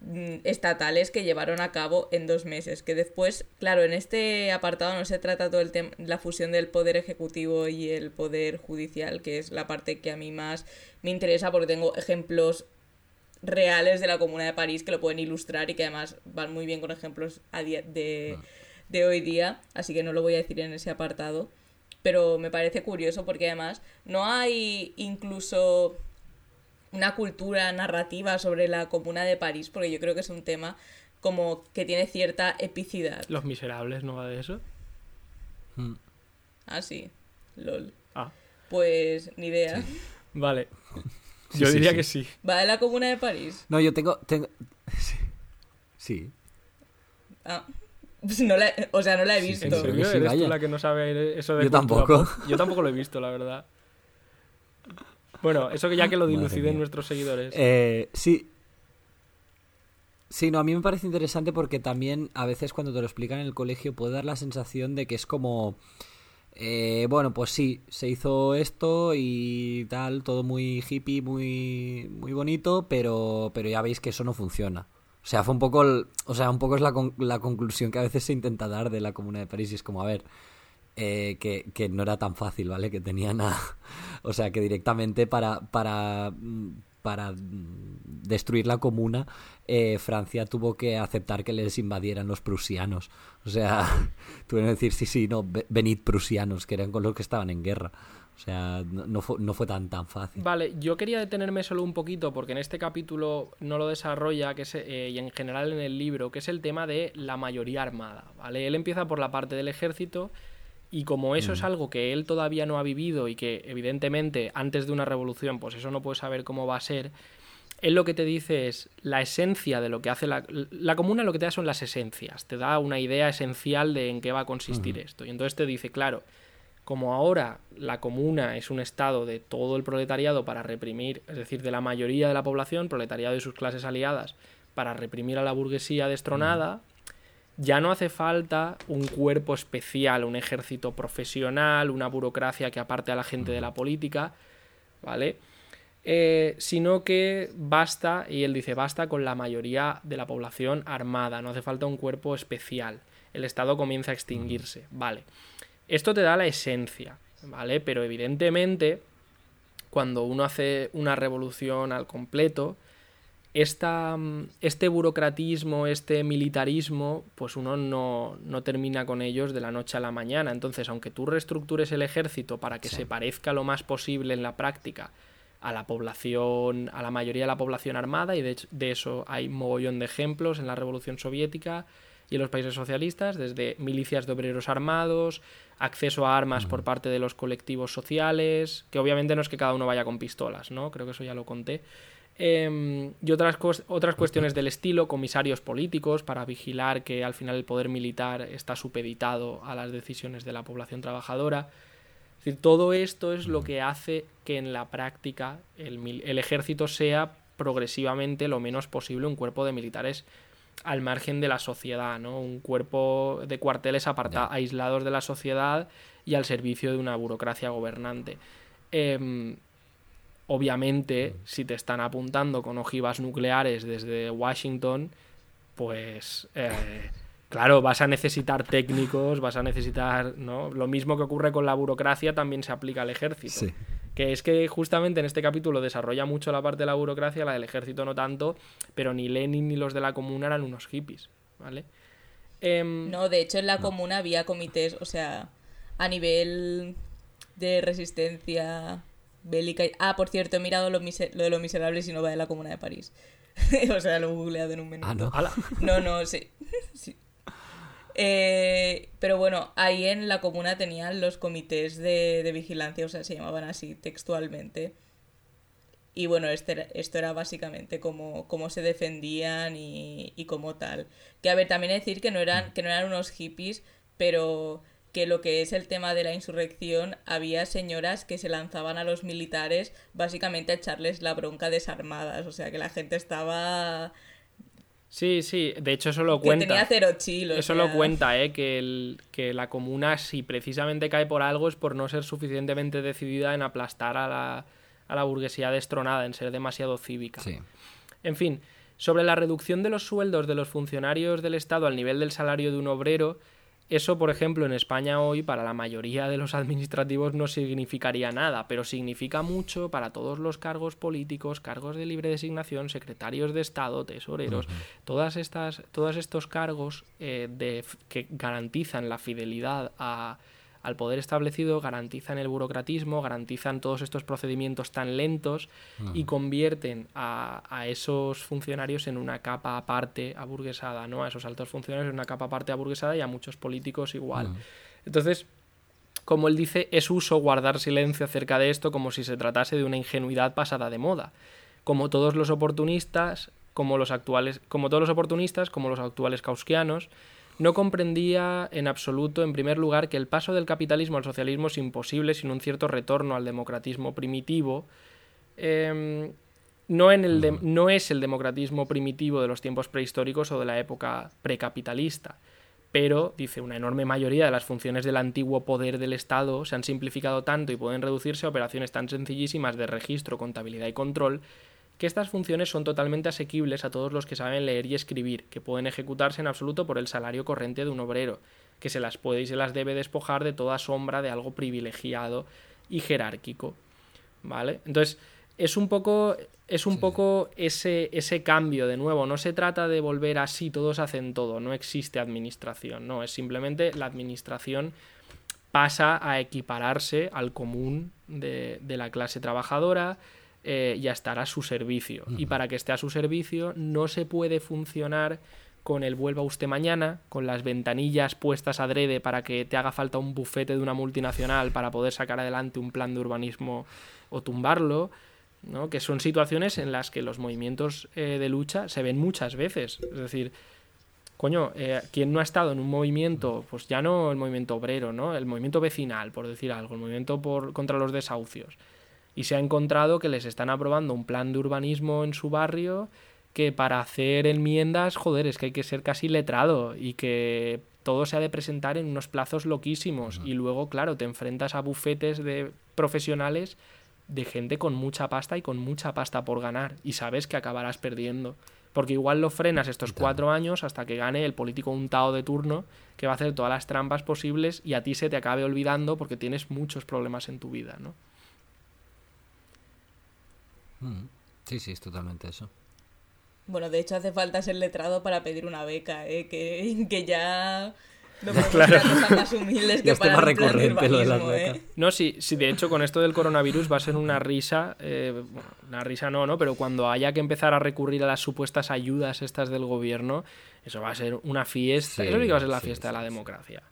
mm, estatales que llevaron a cabo en dos meses. Que después, claro, en este apartado no se trata todo el tema, la fusión del poder ejecutivo y el poder judicial, que es la parte que a mí más me interesa porque tengo ejemplos reales de la Comuna de París que lo pueden ilustrar y que además van muy bien con ejemplos a día de, de hoy día, así que no lo voy a decir en ese apartado. Pero me parece curioso porque además no hay incluso una cultura narrativa sobre la Comuna de París, porque yo creo que es un tema como que tiene cierta epicidad. Los Miserables, ¿no va de eso? Mm. Ah, sí. LOL. Ah, Pues ni idea. *laughs* vale. Sí, Yo sí, diría sí. que sí. ¿Va de la Comuna de París? No, yo tengo... tengo... *laughs* Sí. Sí. Ah. Pues no la o sea, no la he visto. ¿En Creo que serio? sí, ¿Eres tú vaya. la que no sabe eso de Yo tampoco. pop? Yo tampoco lo he visto, la verdad. Bueno, eso que ya que lo diluciden nuestros seguidores. Eh, sí. Sí, no, a mí me parece interesante porque también a veces cuando te lo explican en el colegio puede dar la sensación de que es como... eh, bueno, pues sí, se hizo esto y tal, todo muy hippie, muy, muy bonito, pero, pero ya veis que eso no funciona. O sea, fue un poco, el- o sea, un poco es la, con- la conclusión que a veces se intenta dar de la Comuna de París y es como, a ver, eh, que, que no era tan fácil, ¿vale? Que tenían a... *laughs* O sea, que directamente para, para, mm, para mm, destruir la comuna, eh, Francia tuvo que aceptar que les invadieran los prusianos. O sea, *laughs* tuvieron que decir, sí, sí, no, ve- venid prusianos, que eran con los que estaban en guerra. O sea, no, no fue, no fue tan, tan fácil. Vale, yo quería detenerme solo un poquito porque en este capítulo no lo desarrolla que es, eh, y en general en el libro, que es el tema de la mayoría armada, ¿vale? Él empieza por la parte del ejército y como eso es algo que él todavía no ha vivido y que evidentemente antes de una revolución pues eso no puede saber cómo va a ser, él lo que te dice es la esencia de lo que hace la, la comuna, lo que te da son las esencias, te da una idea esencial de en qué va a consistir esto. Y entonces te dice, claro, como ahora la comuna es un estado de todo el proletariado para reprimir, es decir, de la mayoría de la población, proletariado y sus clases aliadas, para reprimir a la burguesía destronada, ya no hace falta un cuerpo especial, un ejército profesional, una burocracia que aparte a la gente de la política, ¿vale? Eh, sino que basta, y él dice, basta con la mayoría de la población armada, no hace falta un cuerpo especial. El Estado comienza a extinguirse, ¿vale? Esto te da la esencia, ¿vale? Pero evidentemente, cuando uno hace una revolución al completo, esta, mm, este burocratismo, este militarismo, pues uno no, no termina con ellos de la noche a la mañana. Entonces, aunque tú reestructures el ejército para que Sí. se parezca lo más posible en la práctica a la población, a la mayoría de la población armada, y de, hecho- de eso hay mogollón de ejemplos en la Revolución Soviética y en los países socialistas, desde milicias de obreros armados, acceso a armas por parte de los colectivos sociales, que obviamente no es que cada uno vaya con pistolas, ¿no? Creo que eso ya lo conté. Em, y otras, otras cuestiones del estilo, comisarios políticos para vigilar que al final el poder militar está supeditado a las decisiones de la población trabajadora. Es decir, todo esto es lo que hace que en la práctica el ejército sea progresivamente lo menos posible un cuerpo de militares al margen de la sociedad, ¿no? Un cuerpo de cuarteles aparta- aislados de la sociedad y al servicio de una burocracia gobernante. Em, obviamente, si te están apuntando con ojivas nucleares desde Washington, pues eh, claro, vas a necesitar técnicos, vas a necesitar, ¿no? Lo mismo que ocurre con la burocracia también se aplica al ejército. Sí. Que es que justamente en este capítulo desarrolla mucho la parte de la burocracia, la del ejército no tanto, pero ni Lenin ni los de la comuna eran unos hippies, ¿vale? Em, No, de hecho en la comuna había comités, o sea, a nivel de resistencia bélica. y- Ah, por cierto, he mirado lo, de los miserables y no va de la comuna de París. *laughs* o sea, lo he googleado en un minuto. Ah, no. ala. No, no, sí. *laughs* Sí. Eh, pero bueno, ahí en la comuna tenían los comités de, de vigilancia, o sea, se llamaban así textualmente. Y bueno, este esto era básicamente cómo, cómo se defendían y, y cómo tal. Que a ver, también decir que no eran, que no eran unos hippies, pero que lo que es el tema de la insurrección, había señoras que se lanzaban a los militares básicamente a echarles la bronca desarmadas. O sea, que la gente estaba... Sí, sí, de hecho eso lo que tenía cuenta. cero chilo. o Eso lo cuenta, ¿eh? Que, el, que la comuna, si precisamente cae por algo, es por no ser suficientemente decidida en aplastar a la, a la burguesía destronada, en ser demasiado cívica. Sí. En fin, Sobre la reducción de los sueldos de los funcionarios del Estado al nivel del salario de un obrero, eso, por ejemplo, en España hoy para la mayoría de los administrativos no significaría nada, pero significa mucho para todos los cargos políticos, cargos de libre designación, secretarios de Estado, tesoreros, todas estas, todos estos cargos eh, de, que garantizan la fidelidad a, al poder establecido, garantizan el burocratismo, garantizan todos estos procedimientos tan lentos y convierten a, a, esos funcionarios en una capa aparte aburguesada, ¿no? A esos altos funcionarios en una capa aparte aburguesada y a muchos políticos igual. Entonces, como él dice, es uso guardar silencio acerca de esto como si se tratase de una ingenuidad pasada de moda. Como todos los oportunistas, como los actuales, como todos los oportunistas, como los actuales causkianos, no comprendía en absoluto, en primer lugar, que el paso del capitalismo al socialismo es imposible sin un cierto retorno al democratismo primitivo. Eh, no, en el no es el democratismo primitivo de los tiempos prehistóricos o de la época precapitalista. Pero, dice, una enorme mayoría de las funciones del antiguo poder del Estado se han simplificado tanto y pueden reducirse a operaciones tan sencillísimas de registro, contabilidad y control que estas funciones son totalmente asequibles a todos los que saben leer y escribir, que pueden ejecutarse en absoluto por el salario corriente de un obrero, que se las puede y se las debe despojar de toda sombra de algo privilegiado y jerárquico. ¿Vale? Entonces, es un poco, es un poco ese, ese cambio de nuevo. No se trata de volver así, todos hacen todo, no existe administración, no, es simplemente la administración pasa a equipararse al común de, de la clase trabajadora, eh, y a estar a su servicio. Y para que esté a su servicio no se puede funcionar con el vuelva usted mañana, con las ventanillas puestas adrede para que te haga falta un bufete de una multinacional para poder sacar adelante un plan de urbanismo o tumbarlo, ¿no? que son situaciones en las que los movimientos eh, de lucha se ven muchas veces. Es decir, coño, eh, ¿quién no ha estado en un movimiento, pues ya no el movimiento obrero, ¿no? El movimiento vecinal, por decir algo, el movimiento por, contra los desahucios y se ha encontrado que les están aprobando un plan de urbanismo en su barrio que para hacer enmiendas, joder, es que hay que ser casi letrado y que todo se ha de presentar en unos plazos loquísimos y luego, claro, te enfrentas a bufetes de profesionales de gente con mucha pasta y con mucha pasta por ganar y sabes que acabarás perdiendo. Porque igual lo frenas estos cuatro años hasta que gane el político untado de turno que va a hacer todas las trampas posibles y a ti se te acabe olvidando porque tienes muchos problemas en tu vida, ¿no? Mm. Sí, sí, es totalmente eso. Bueno, de hecho hace falta ser letrado para pedir una beca, ¿eh? que, *laughs* que ya... No *laughs* claro. más humildes que para recurrente lo de las becas. becas. No, sí, sí, de hecho con esto del coronavirus va a ser una risa, eh, una risa no, ¿no? Pero cuando haya que empezar a recurrir a las supuestas ayudas estas del gobierno, eso va a ser una fiesta, Sí, eso sí que va a ser la sí, fiesta de la democracia,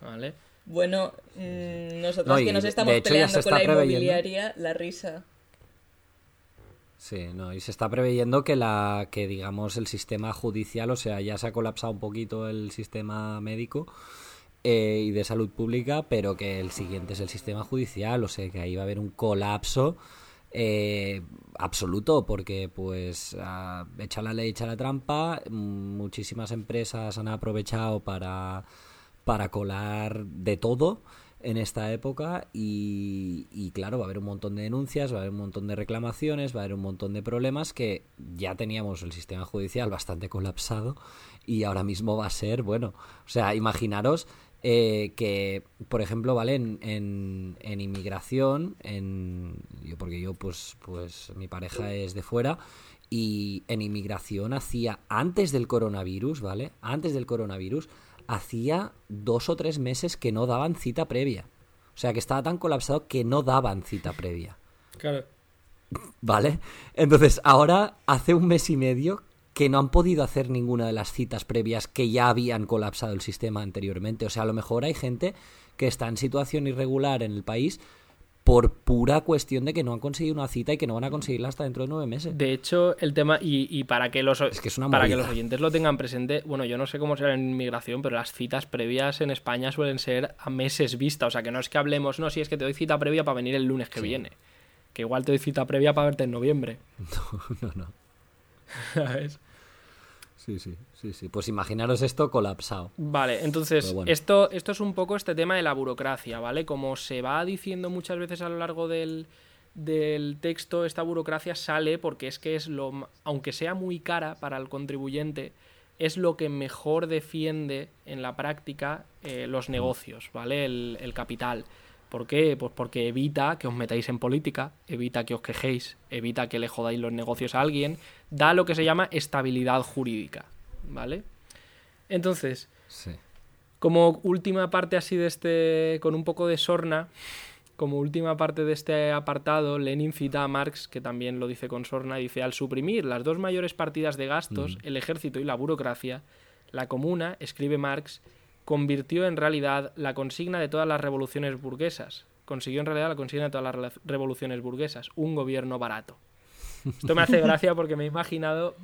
¿vale? Bueno, mm, nosotros No, que nos estamos hecho peleando con la inmobiliaria, la risa. Sí, no, y se está preveyendo que la que digamos el sistema judicial, o sea, ya se ha colapsado un poquito el sistema médico eh, y de salud pública, pero que el siguiente es el sistema judicial, o sea, que ahí va a haber un colapso eh, absoluto, porque pues ah, echa la ley, echa la trampa, muchísimas empresas han aprovechado para, para colar de todo en esta época y, claro, va a haber un montón de denuncias, va a haber un montón de reclamaciones, va a haber un montón de problemas que ya teníamos el sistema judicial bastante colapsado y ahora mismo va a ser, bueno, o sea, imaginaros eh, que, por ejemplo, vale, en, en, en inmigración, en, yo porque yo pues, pues mi pareja es de fuera y en inmigración hacía antes del coronavirus, ¿vale? Antes del coronavirus hacía dos o tres meses que no daban cita previa. O sea, que estaba tan colapsado que no daban cita previa. Claro. ¿Vale? Entonces, ahora hace un mes y medio que no han podido hacer ninguna de las citas previas que ya habían colapsado el sistema anteriormente. O sea, a lo mejor hay gente que está en situación irregular en el país por pura cuestión de que no han conseguido una cita y que no van a conseguirla hasta dentro de nueve meses. De hecho, el tema, y, y para que los Es que es una para que los oyentes lo tengan presente, bueno, yo no sé cómo será en inmigración, pero las citas previas en España suelen ser a meses vista. O sea, que no es que hablemos, no, si es que te doy cita previa para venir el lunes que Sí. viene. Que igual te doy cita previa para verte en noviembre. *laughs* No, no. *laughs* ¿Sabes? Sí, sí, sí, sí. Pues imaginaros esto colapsado. Vale, entonces, bueno. esto, esto es un poco este tema de la burocracia, ¿vale? Como se va diciendo muchas veces a lo largo del, del texto esta burocracia sale porque es que es lo, aunque sea muy cara para el contribuyente, es lo que mejor defiende en la práctica eh, los negocios, ¿vale? El, el, capital. ¿Por qué? Pues porque evita que os metáis en política, evita que os quejéis, evita que le jodáis los negocios a alguien, da lo que se llama estabilidad jurídica, ¿vale? Entonces, Sí. como última parte así de este, con un poco de sorna, como última parte de este apartado, Lenin cita a Marx, que también lo dice con sorna, dice, al suprimir las dos mayores partidas de gastos, el ejército y la burocracia, la comuna, escribe Marx, convirtió en realidad la consigna de todas las revoluciones burguesas. Consiguió en realidad la consigna de todas las revoluciones burguesas, un gobierno barato. Esto me hace gracia porque me he imaginado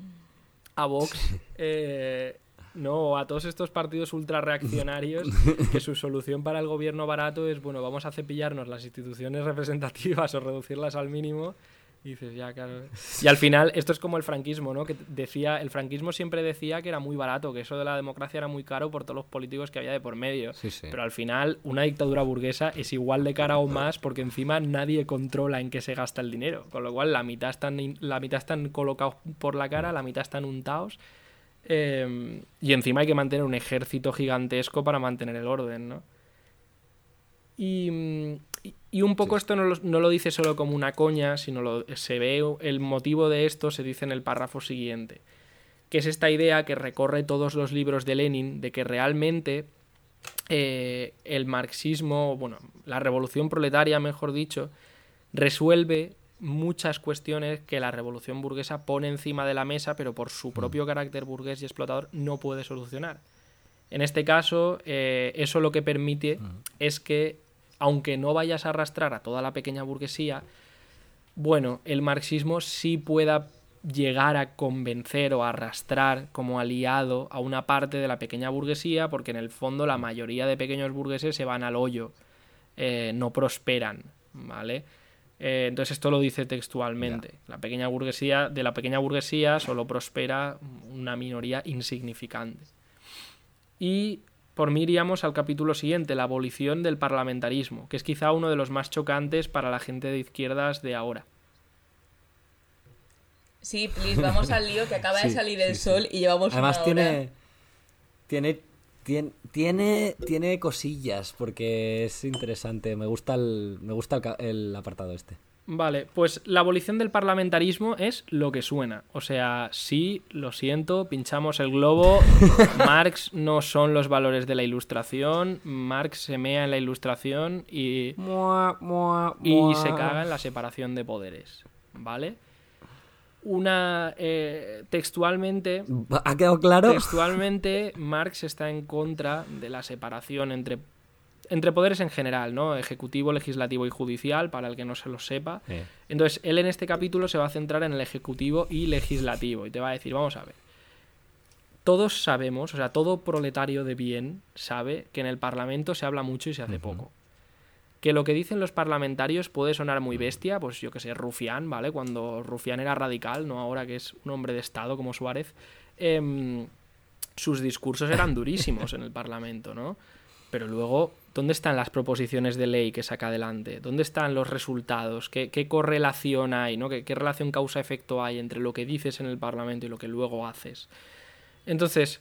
a Vox, eh, no, a todos estos partidos ultra reaccionarios, que su solución para el gobierno barato es, bueno, vamos a cepillarnos las instituciones representativas o reducirlas al mínimo. Y dices, ya, claro. *laughs* Y al final, esto es como el franquismo, ¿no? Que decía, el franquismo siempre decía que era muy barato, que eso de la democracia era muy caro por todos los políticos que había de por medio. Sí, sí. Pero al final, una dictadura burguesa es igual de cara o más porque encima nadie controla en qué se gasta el dinero. Con lo cual, la mitad están, in- la mitad están colocados por la cara, la mitad están untados. eh, y encima hay que mantener un ejército gigantesco para mantener el orden, ¿no? Y, mm, y- y un poco esto no lo, no lo dice solo como una coña, sino lo, se ve el motivo de esto, se dice en el párrafo siguiente, que es esta idea que recorre todos los libros de Lenin, de que realmente eh, el marxismo, bueno, la revolución proletaria, mejor dicho, resuelve muchas cuestiones que la revolución burguesa pone encima de la mesa, pero por su propio carácter burgués y explotador no puede solucionar. En este caso, eh, eso lo que permite es que, aunque no vayas a arrastrar a toda la pequeña burguesía, bueno, el marxismo sí pueda llegar a convencer o a arrastrar como aliado a una parte de la pequeña burguesía, porque en el fondo la mayoría de pequeños burgueses se van al hoyo, eh, no prosperan, ¿vale? Eh, entonces esto lo dice textualmente. La pequeña burguesía, de la pequeña burguesía solo prospera una minoría insignificante. Y por mí iríamos al capítulo siguiente, la abolición del parlamentarismo, que es quizá uno de los más chocantes para la gente de izquierdas de ahora. Sí, please, vamos al lío que acaba de *laughs* salir el sí. sol y llevamos Además una tiene, hora. tiene, tiene, tiene, tiene cosillas porque es interesante. Me gusta el, me gusta el apartado este. Vale, pues la abolición del parlamentarismo es lo que suena. O sea, sí, lo siento, pinchamos el globo. *laughs* Marx no son los valores de la ilustración. Marx se mea en la ilustración y, y se caga en la separación de poderes. ¿Vale? Una. eh, textualmente. ¿Ha quedado claro? Textualmente, Marx está en contra de la separación entre, entre poderes en general, ¿no? Ejecutivo, legislativo y judicial, para el que no se lo sepa. Entonces, él en este capítulo se va a centrar en el ejecutivo y legislativo y te va a decir, vamos a ver. Todos sabemos, o sea, todo proletario de bien sabe que en el Parlamento se habla mucho y se hace poco. Que lo que dicen los parlamentarios puede sonar muy bestia, pues yo que sé, Rufián, ¿vale? Cuando Rufián era radical, no ahora que es un hombre de Estado como Suárez, em, sus discursos eran durísimos en el Parlamento, ¿no? Pero luego, ¿dónde están las proposiciones de ley que saca adelante? ¿Dónde están los resultados? ¿Qué, qué correlación hay? ¿no? ¿Qué, qué relación causa-efecto hay entre lo que dices en el Parlamento y lo que luego haces? Entonces,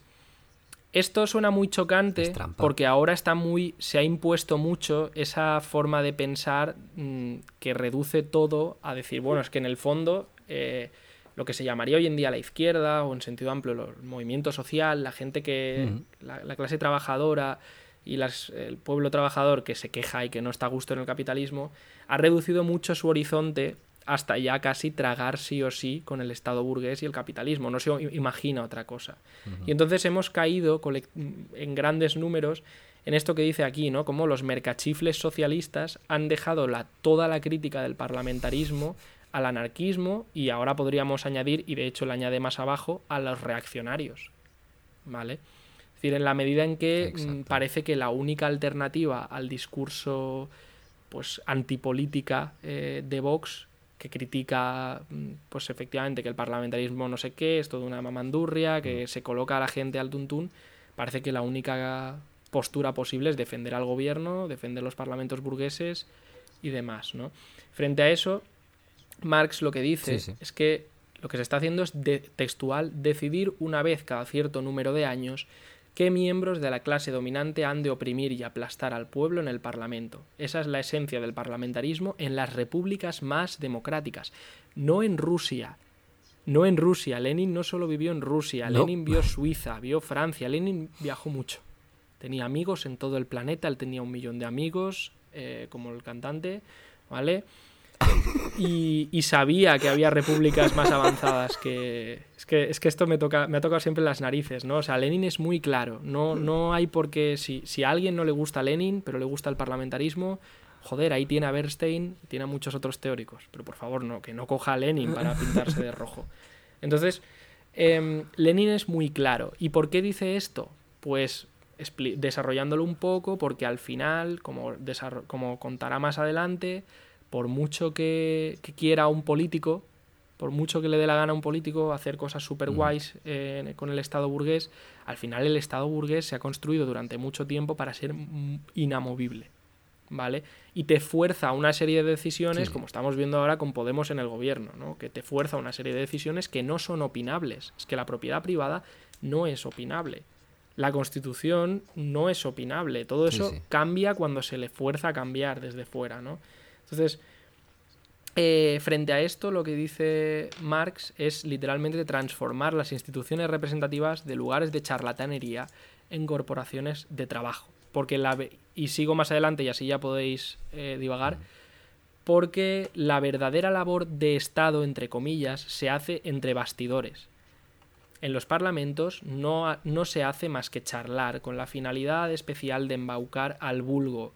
esto suena muy chocante porque ahora está muy. se ha impuesto mucho esa forma de pensar mm, que reduce todo a decir, bueno, es que en el fondo. eh, lo que se llamaría hoy en día la izquierda, o en sentido amplio, el movimiento social, la gente que. la, la clase trabajadora y las- el pueblo trabajador que se queja y que no está a gusto en el capitalismo, ha reducido mucho su horizonte hasta ya casi tragar sí o sí con el Estado burgués y el capitalismo. No se imagina otra cosa. Y entonces hemos caído en grandes números en esto que dice aquí, ¿no? Como los mercachifles socialistas han dejado la, toda la crítica del parlamentarismo al anarquismo y ahora podríamos añadir, y de hecho le añade más abajo, a los reaccionarios. ¿Vale? Es decir, en la medida en que Exacto. mm, parece que la única alternativa al discurso pues antipolítica eh, de Vox que critica mm, pues efectivamente que el parlamentarismo no sé qué, es toda una mamandurria, que se coloca a la gente al tuntún, parece que la única postura posible es defender al gobierno, defender los parlamentos burgueses y demás, ¿no? Frente a eso, Marx lo que dice es que lo que se está haciendo es textual decidir una vez cada cierto número de años qué miembros de la clase dominante han de oprimir y aplastar al pueblo en el Parlamento. Esa es la esencia del parlamentarismo en las repúblicas más democráticas, no en Rusia. No en Rusia. Lenin no solo vivió en Rusia, Lenin vio Suiza, vio Francia, Lenin viajó mucho. Tenía amigos en todo el planeta, él tenía un millón de amigos, eh, como el cantante, ¿vale? Y, sabía que había repúblicas más avanzadas que... Es que, es que esto me, toca, me ha tocado siempre las narices, ¿no? O sea, Lenin es muy claro. No, no hay por qué... Si, si a alguien no le gusta Lenin, pero le gusta el parlamentarismo, joder, ahí tiene a Bernstein, tiene a muchos otros teóricos. Pero por favor, no, que no coja a Lenin para pintarse de rojo. Entonces, em, Lenin es muy claro. ¿Y por qué dice esto? Pues desarrollándolo un poco, porque al final, como, como contará más adelante, por mucho que, quiera un político, por mucho que le dé la gana a un político hacer cosas súper guays eh, con el Estado burgués, al final el Estado burgués se ha construido durante mucho tiempo para ser inamovible. ¿Vale? Y te fuerza a una serie de decisiones, como estamos viendo ahora con Podemos en el gobierno, ¿no? Que te fuerza a una serie de decisiones que no son opinables. Es que la propiedad privada no es opinable. La constitución no es opinable. Todo eso cambia cuando se le fuerza a cambiar desde fuera, ¿no? Entonces, eh, frente a esto, lo que dice Marx es literalmente transformar las instituciones representativas de lugares de charlatanería en corporaciones de trabajo. Porque la, y sigo más adelante y así ya podéis eh, divagar, porque la verdadera labor de Estado, entre comillas, se hace entre bastidores. En los parlamentos no, no se hace más que charlar con la finalidad especial de embaucar al vulgo,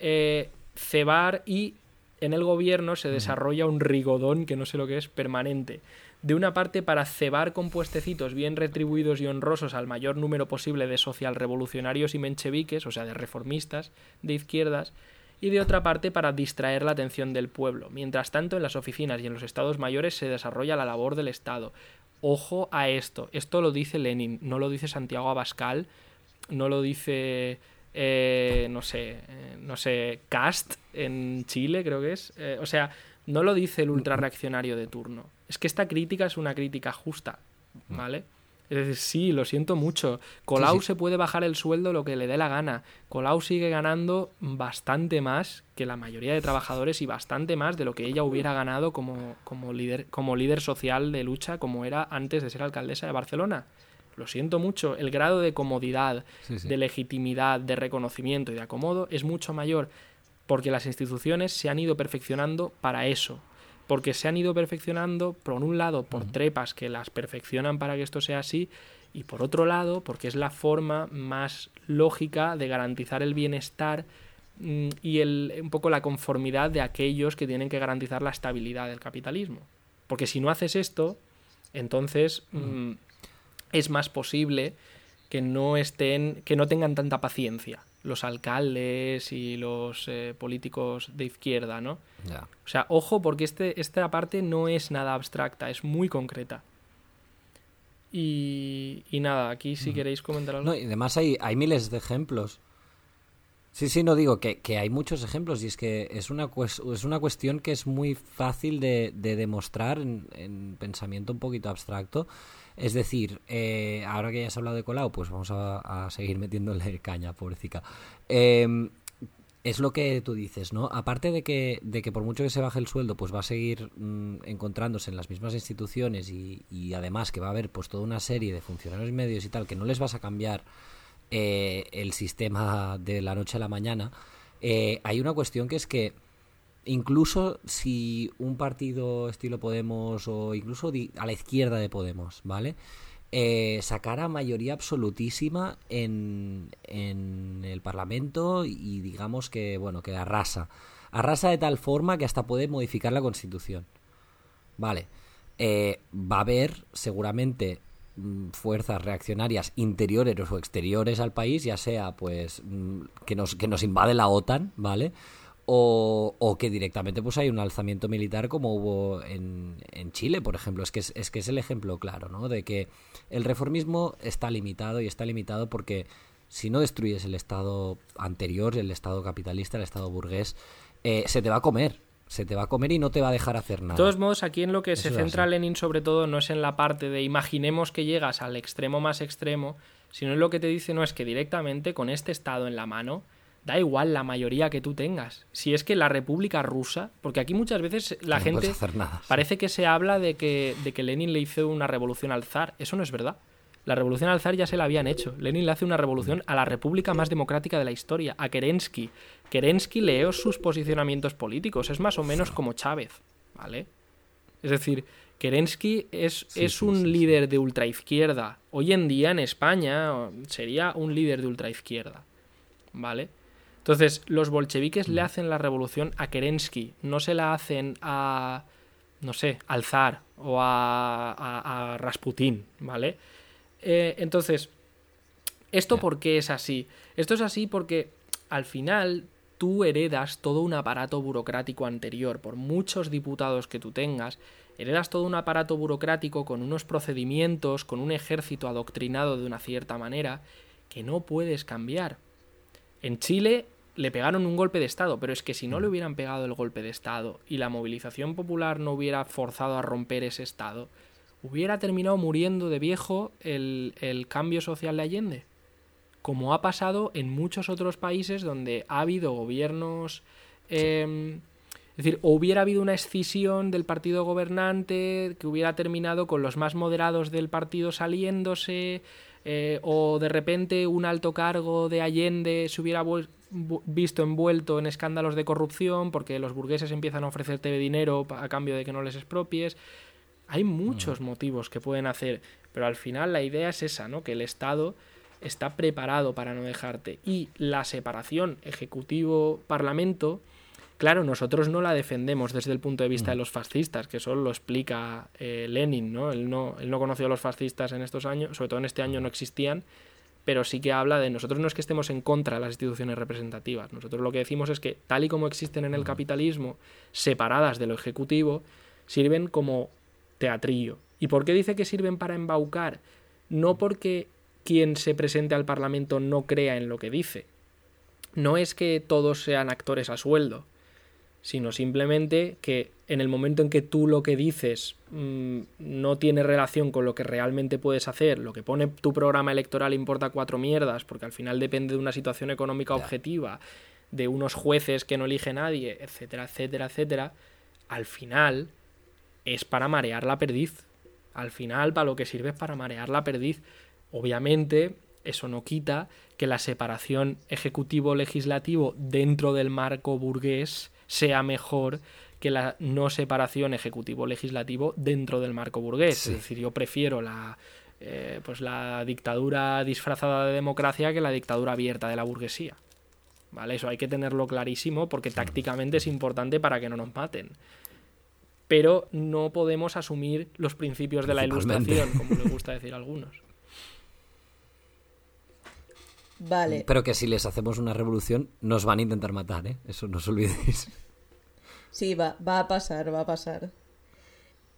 eh, cebar y en el gobierno se desarrolla un rigodón, que no sé lo que es, permanente. De una parte para cebar con puestecitos bien retribuidos y honrosos al mayor número posible de socialrevolucionarios y mencheviques, o sea, de reformistas, de izquierdas, y de otra parte para distraer la atención del pueblo. Mientras tanto, en las oficinas y en los estados mayores se desarrolla la labor del Estado. Ojo a esto. Esto lo dice Lenin, no lo dice Santiago Abascal, no lo dice eh, no sé, eh, no sé, Cast en Chile creo que es. Eh, o sea, no lo dice el ultra reaccionario de turno. Es que esta crítica es una crítica justa, ¿vale? Es decir, sí, lo siento mucho. Colau se puede bajar el sueldo lo que le dé la gana. Colau sigue ganando bastante más que la mayoría de trabajadores y bastante más de lo que ella hubiera ganado como, como, líder, como líder social de lucha como era antes de ser alcaldesa de Barcelona lo siento mucho, el grado de comodidad, de legitimidad, de reconocimiento y de acomodo es mucho mayor porque las instituciones se han ido perfeccionando para eso. Porque se han ido perfeccionando, por un lado, por trepas que las perfeccionan para que esto sea así, y por otro lado, porque es la forma más lógica de garantizar el bienestar mm, y el, un poco la conformidad de aquellos que tienen que garantizar la estabilidad del capitalismo. Porque si no haces esto, entonces es más posible que no estén, que no tengan tanta paciencia los alcaldes y los eh, políticos de izquierda, ¿no? O sea, ojo, porque este, esta parte no es nada abstracta, es muy concreta. Y, y nada, aquí si queréis comentar algo. No, y además hay, hay miles de ejemplos. Sí, sí, no digo que, hay muchos ejemplos y es que es una, es una cuestión que es muy fácil de, demostrar en, en, pensamiento un poquito abstracto es decir, eh, ahora que ya has hablado de Colau, pues vamos a, seguir metiéndole *laughs* caña, pobrecita. Eh, es lo que tú dices, ¿no? Aparte de que, de que por mucho que se baje el sueldo, pues va a seguir mm, encontrándose en las mismas instituciones y, además que va a haber pues toda una serie de funcionarios medios y tal que no les vas a cambiar eh, el sistema de la noche a la mañana, hay una cuestión que es que incluso si un partido estilo Podemos o incluso a la izquierda de Podemos, ¿vale? Eh, sacara mayoría absolutísima en, en el Parlamento y digamos que, bueno, que arrasa. Arrasa de tal forma que hasta puede modificar la Constitución. Vale. Eh, va a haber seguramente mm, fuerzas reaccionarias interiores o exteriores al país, ya sea pues mm, que nos, que nos invade la OTAN, ¿vale? O, que directamente pues hay un alzamiento militar como hubo en, en Chile, por ejemplo. Es que es, que es el ejemplo claro, ¿no? De que el reformismo está limitado y está limitado porque si no destruyes el Estado anterior, el Estado capitalista, el Estado burgués, eh, se te va a comer. Se te va a comer y no te va a dejar hacer nada. De todos modos, aquí en lo que se Eso es centra. Lenin sobre todo no es en la parte de imaginemos que llegas al extremo más extremo, sino en lo que te dice no es que directamente con este estado en la mano, da igual la mayoría que tú tengas. Si es que la República Rusa, porque aquí muchas veces la No gente hacer nada. parece que se habla de que, de que Lenin le hizo una revolución al zar. Eso no es verdad. La revolución al zar ya se la habían hecho. Lenin le hace una revolución a la república más democrática de la historia, a Kerensky. Kerensky leó sus posicionamientos políticos, es más o menos como Chávez, ¿vale? Es decir, Kerensky es, Sí, es sí, un sí, líder de ultraizquierda. Hoy en día en España sería un líder de ultraizquierda, ¿vale? Entonces, los bolcheviques Mm. le hacen la revolución a Kerensky, no se la hacen a, no sé, al zar o a, a- a Rasputín, ¿vale? Eh, entonces, ¿esto por qué es así? Esto es así porque al final tú heredas todo un aparato burocrático anterior, por muchos diputados que tú tengas, heredas todo un aparato burocrático con unos procedimientos, con un ejército adoctrinado de una cierta manera, que no puedes cambiar. En Chile le pegaron un golpe de Estado, pero es que si no le hubieran pegado el golpe de Estado y la movilización popular no hubiera forzado a romper ese Estado, hubiera terminado muriendo de viejo el, el cambio social de Allende. Como ha pasado en muchos otros países donde ha habido gobiernos... eh, es decir, o hubiera habido una escisión del partido gobernante que hubiera terminado con los más moderados del partido saliéndose, eh, o de repente un alto cargo de Allende se hubiera visto envuelto en escándalos de corrupción porque los burgueses empiezan a ofrecerte dinero a cambio de que no les expropies. Hay muchos motivos que pueden hacer, pero al final la idea es esa, ¿no? Que el Estado está preparado para no dejarte. Y la separación ejecutivo-parlamento, claro, nosotros no la defendemos desde el punto de vista de los fascistas, que eso lo explica eh, Lenin, ¿no? Él, ¿no? él no conoció a los fascistas en estos años, sobre todo en este año no existían, pero sí que habla de nosotros no es que estemos en contra de las instituciones representativas, nosotros lo que decimos es que tal y como existen en el capitalismo, separadas de lo ejecutivo, sirven como teatrillo. ¿Y por qué dice que sirven para embaucar? No porque quien se presente al Parlamento no crea en lo que dice. No es que todos sean actores a sueldo, sino simplemente que en el momento en que tú lo que dices mm, no tiene relación con lo que realmente puedes hacer, lo que pone tu programa electoral importa cuatro mierdas, porque al final depende de una situación económica objetiva, de unos jueces que no elige nadie, etcétera, etcétera, etcétera, al final es para marear la perdiz. Al final, para lo que sirve es para marear la perdiz. Obviamente, eso no quita que la separación ejecutivo-legislativo dentro del marco burgués sea mejor que la no separación ejecutivo-legislativo dentro del marco burgués. Sí. Es decir, yo prefiero la, eh, pues la dictadura disfrazada de democracia que la dictadura abierta de la burguesía. ¿Vale? Eso hay que tenerlo clarísimo porque tácticamente es importante para que no nos maten. Pero no podemos asumir los principios de la ilustración, como les gusta decir a algunos. Vale. Pero que si les hacemos una revolución, nos van a intentar matar, ¿eh? Eso no os olvidéis. Sí, va, va a pasar, va a pasar.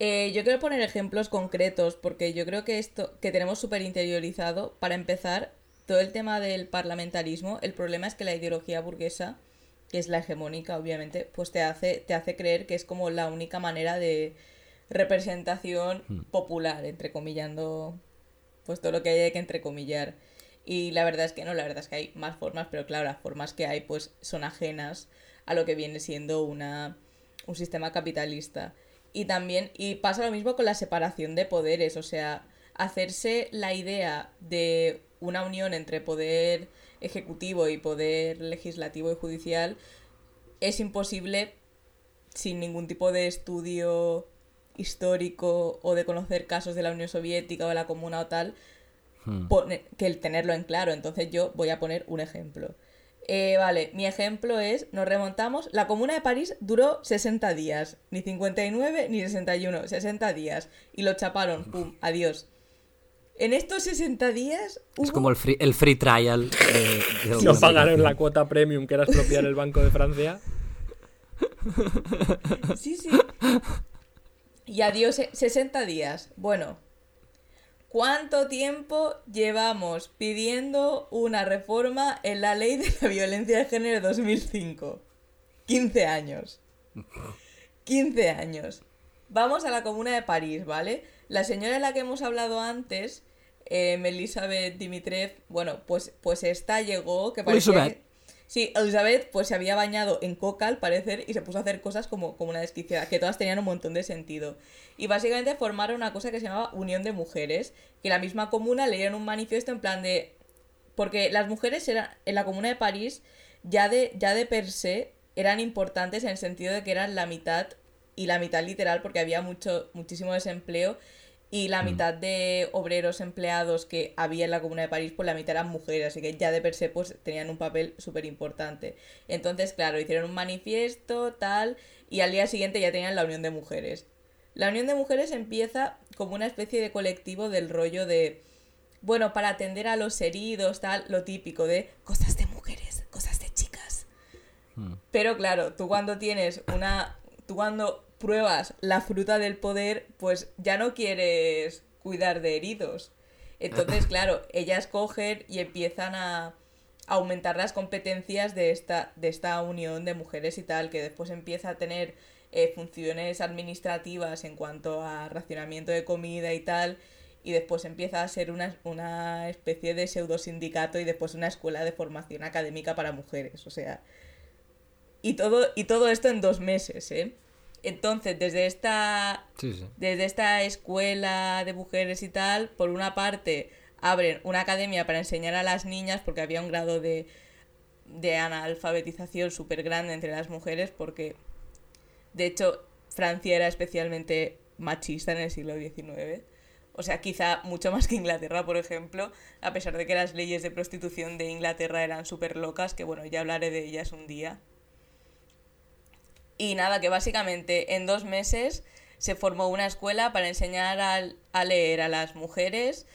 Eh, yo quiero poner ejemplos concretos porque yo creo que esto que tenemos súper interiorizado, para empezar, todo el tema del parlamentarismo, el problema es que la ideología burguesa, que es la hegemónica, obviamente, pues te hace, te hace creer que es como la única manera de representación popular, entrecomillando pues todo lo que hay que entrecomillar. Y la verdad es que no, la verdad es que hay más formas, pero claro, las formas que hay pues son ajenas a lo que viene siendo una, un sistema capitalista. Y también, y pasa lo mismo con la separación de poderes, o sea, hacerse la idea de una unión entre poder ejecutivo y poder legislativo y judicial es imposible sin ningún tipo de estudio histórico o de conocer casos de la Unión Soviética o de la Comuna o tal, Hmm. que el tenerlo en claro. Entonces yo voy a poner un ejemplo. Eh, vale, mi ejemplo es, nos remontamos, la Comuna de París duró 60 días, ni 59 ni 61, 60 días, y lo chaparon, pum, adiós. En estos 60 días hubo... Es como el free, el free trial. de- de *laughs* No pagaron la cuota premium que era expropiar el Banco de Francia. Sí, sí. Y adiós, eh, 60 días. Bueno, ¿cuánto tiempo llevamos pidiendo una reforma en la ley de la violencia de género de 2005? 15 años. 15 años. Vamos a la comuna de París, ¿vale? La señora de la que hemos hablado antes, eh, Elisabeth Dimitrev, bueno, pues, pues esta llegó, que parecía... que- Sí, Elizabeth pues se había bañado en coca al parecer y se puso a hacer cosas como, como una desquiciada, que todas tenían un montón de sentido. Y básicamente formaron una cosa que se llamaba Unión de Mujeres, que la misma comuna leyeron un manifiesto en plan de... Porque las mujeres eran, en la comuna de París ya de, ya de per se eran importantes en el sentido de que eran la mitad y la mitad literal porque había mucho, muchísimo desempleo y la mitad de obreros empleados que había en la Comuna de París, pues la mitad eran mujeres, así que ya de per se pues tenían un papel súper importante. Entonces, claro, hicieron un manifiesto, tal, y al día siguiente ya tenían la Unión de Mujeres. La Unión de Mujeres empieza como una especie de colectivo del rollo de, bueno, para atender a los heridos, tal, lo típico de cosas de mujeres, cosas de chicas. Mm. Pero claro, tú cuando tienes una. Tú cuando pruebas la fruta del poder, pues ya no quieres cuidar de heridos. Entonces, *laughs* claro, ellas cogen y empiezan a aumentar las competencias de esta, de esta unión de mujeres y tal, que después empieza a tener eh, funciones administrativas en cuanto a racionamiento de comida y tal, y después empieza a ser una, una especie de pseudo sindicato y después una escuela de formación académica para mujeres. O sea, y todo, y todo esto en dos meses, ¿eh? Entonces, desde esta, Sí, sí. desde esta escuela de mujeres y tal, por una parte, abren una academia para enseñar a las niñas, porque había un grado de, de analfabetización súper grande entre las mujeres, porque, de hecho, Francia era especialmente machista en el siglo XIX. O sea, quizá mucho más que Inglaterra, por ejemplo, a pesar de que las leyes de prostitución de Inglaterra eran súper locas, que bueno, ya hablaré de ellas un día. Y nada, que básicamente en dos meses se formó una escuela para enseñar a, leer a las mujeres,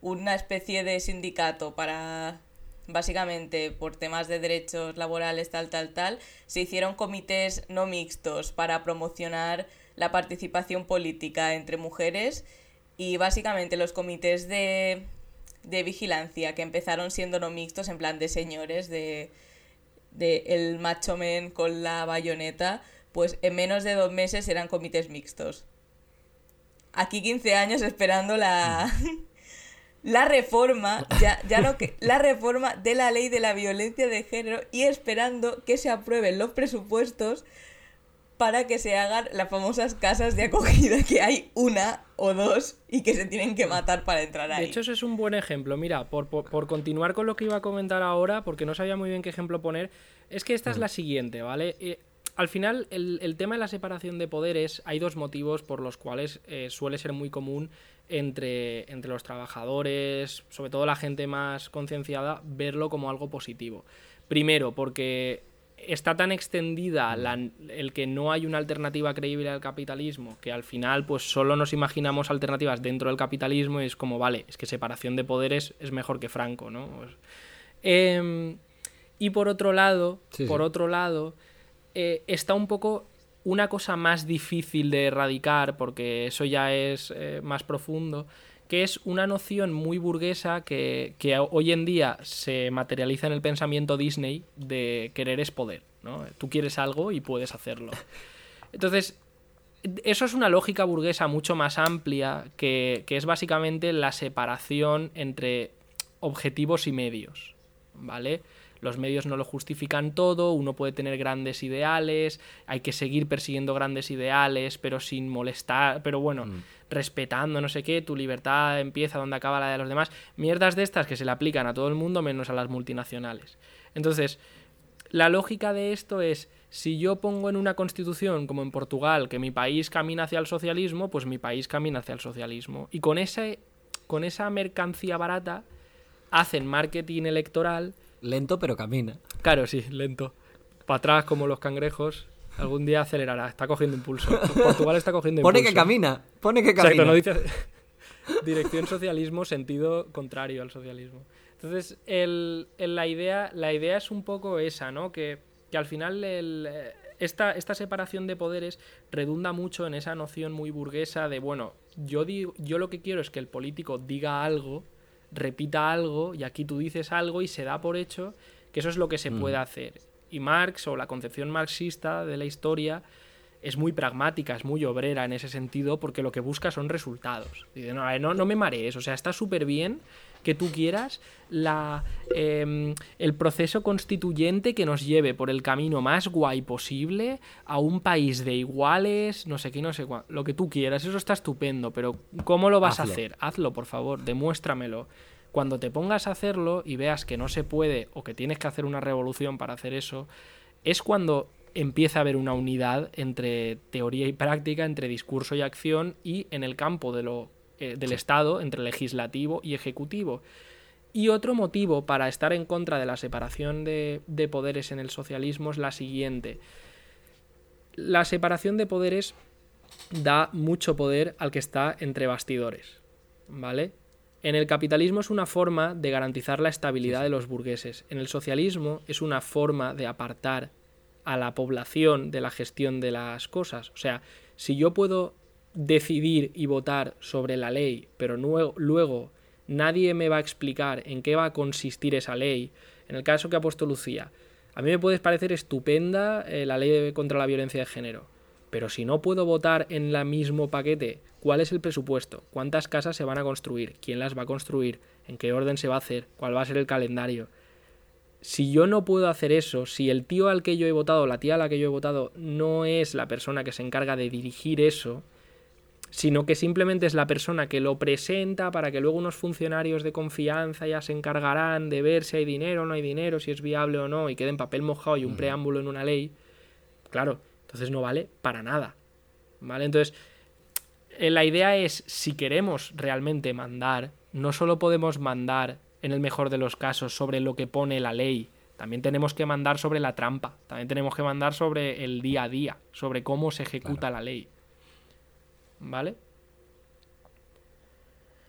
una especie de sindicato para, básicamente, por temas de derechos laborales, tal, tal, tal, se hicieron comités no mixtos para promocionar la participación política entre mujeres y básicamente los comités de, de vigilancia que empezaron siendo no mixtos, en plan de señores, de, de el macho men con la bayoneta, pues en menos de dos meses eran comités mixtos. Aquí 15 años esperando la, *laughs* la reforma, ya, ya no que, la reforma de la ley de la violencia de género y esperando que se aprueben los presupuestos para que se hagan las famosas casas de acogida, que hay una o dos y que se tienen que matar para entrar ahí. De hecho, eso es un buen ejemplo. Mira, por, por- por continuar con lo que iba a comentar ahora, porque no sabía muy bien qué ejemplo poner, es que esta es la siguiente, ¿vale? Eh, al final, el, el tema de la separación de poderes, hay dos motivos por los cuales eh, suele ser muy común entre, entre los trabajadores, sobre todo la gente más concienciada, verlo como algo positivo. Primero, porque está tan extendida la- el que no hay una alternativa creíble al capitalismo que al final pues solo nos imaginamos alternativas dentro del capitalismo y es como vale es que separación de poderes es mejor que Franco no Pues, em, y por otro lado Sí, por sí. otro lado eh, está un poco una cosa más difícil de erradicar porque eso ya es eh, más profundo que es una noción muy burguesa que, que hoy en día se materializa en el pensamiento Disney de querer es poder, ¿no? Tú quieres algo y puedes hacerlo. *laughs* Entonces, eso es una lógica burguesa mucho más amplia que, que es básicamente la separación entre objetivos y medios, ¿vale? Los medios no lo justifican todo, uno puede tener grandes ideales, hay que seguir persiguiendo grandes ideales, pero sin molestar, pero bueno, respetando no sé qué, tu libertad empieza donde acaba la de los demás. Mierdas de estas que se le aplican a todo el mundo menos a las multinacionales. Entonces, la lógica de esto es, si yo pongo en una constitución, como en Portugal, que mi país camina hacia el socialismo, pues mi país camina hacia el socialismo. Y con, ese, con esa mercancía barata hacen marketing electoral. Lento, pero camina. Claro, sí, lento. Para atrás como los cangrejos. Algún día acelerará, está cogiendo impulso. Portugal está cogiendo Pone impulso. que camina, pone que camina. Exacto, no dice *laughs* dirección socialismo, sentido contrario al socialismo. Entonces, el, el- la, idea, la idea es un poco esa, ¿no? Que, que al final el, eh, esta, esta separación de poderes redunda mucho en esa noción muy burguesa de, bueno, yo, digo, yo lo que quiero es que el político diga algo, repita algo, y aquí tú dices algo y se da por hecho que eso es lo que se puede hacer. Y Marx, o la concepción marxista de la historia, es muy pragmática, es muy obrera en ese sentido, porque lo que busca son resultados. Dice, no, no, no me marees, o sea, está súper bien que tú quieras la, em, el proceso constituyente que nos lleve por el camino más guay posible a un país de iguales, no sé qué, no sé cuánto, lo que tú quieras, eso está estupendo, pero ¿cómo lo vas a hacer? Hazlo, por favor, demuéstramelo. Cuando te pongas a hacerlo y veas que no se puede o que tienes que hacer una revolución para hacer eso, es cuando empieza a haber una unidad entre teoría y práctica, entre discurso y acción y en el campo de lo, eh, del Estado, entre legislativo y ejecutivo. Y otro motivo para estar en contra de la separación de, de poderes en el socialismo es la siguiente. La separación de poderes da mucho poder al que está entre bastidores, ¿vale? En el capitalismo es una forma de garantizar la estabilidad de los burgueses. En el socialismo es una forma de apartar a la población de la gestión de las cosas. O sea, si yo puedo decidir y votar sobre la ley, pero luego nadie me va a explicar en qué va a consistir esa ley, en el caso que ha puesto Lucía, a mí me puede parecer estupenda eh, la ley contra la violencia de género, pero si no puedo votar en el mismo paquete cuál es el presupuesto, cuántas casas se van a construir, quién las va a construir, en qué orden se va a hacer, cuál va a ser el calendario, si yo no puedo hacer eso, si el tío al que yo he votado, la tía a la que yo he votado, no es la persona que se encarga de dirigir eso, sino que simplemente es la persona que lo presenta para que luego unos funcionarios de confianza ya se encargarán de ver si hay dinero o no hay dinero, si es viable o no, y quede en papel mojado y un preámbulo en una ley, claro, entonces no vale para nada. ¿Vale? Entonces, eh, la idea es, si queremos realmente mandar, no solo podemos mandar en el mejor de los casos, sobre lo que pone la ley. También tenemos que mandar sobre la trampa, también tenemos que mandar sobre el día a día, sobre cómo se ejecuta la ley. ¿Vale?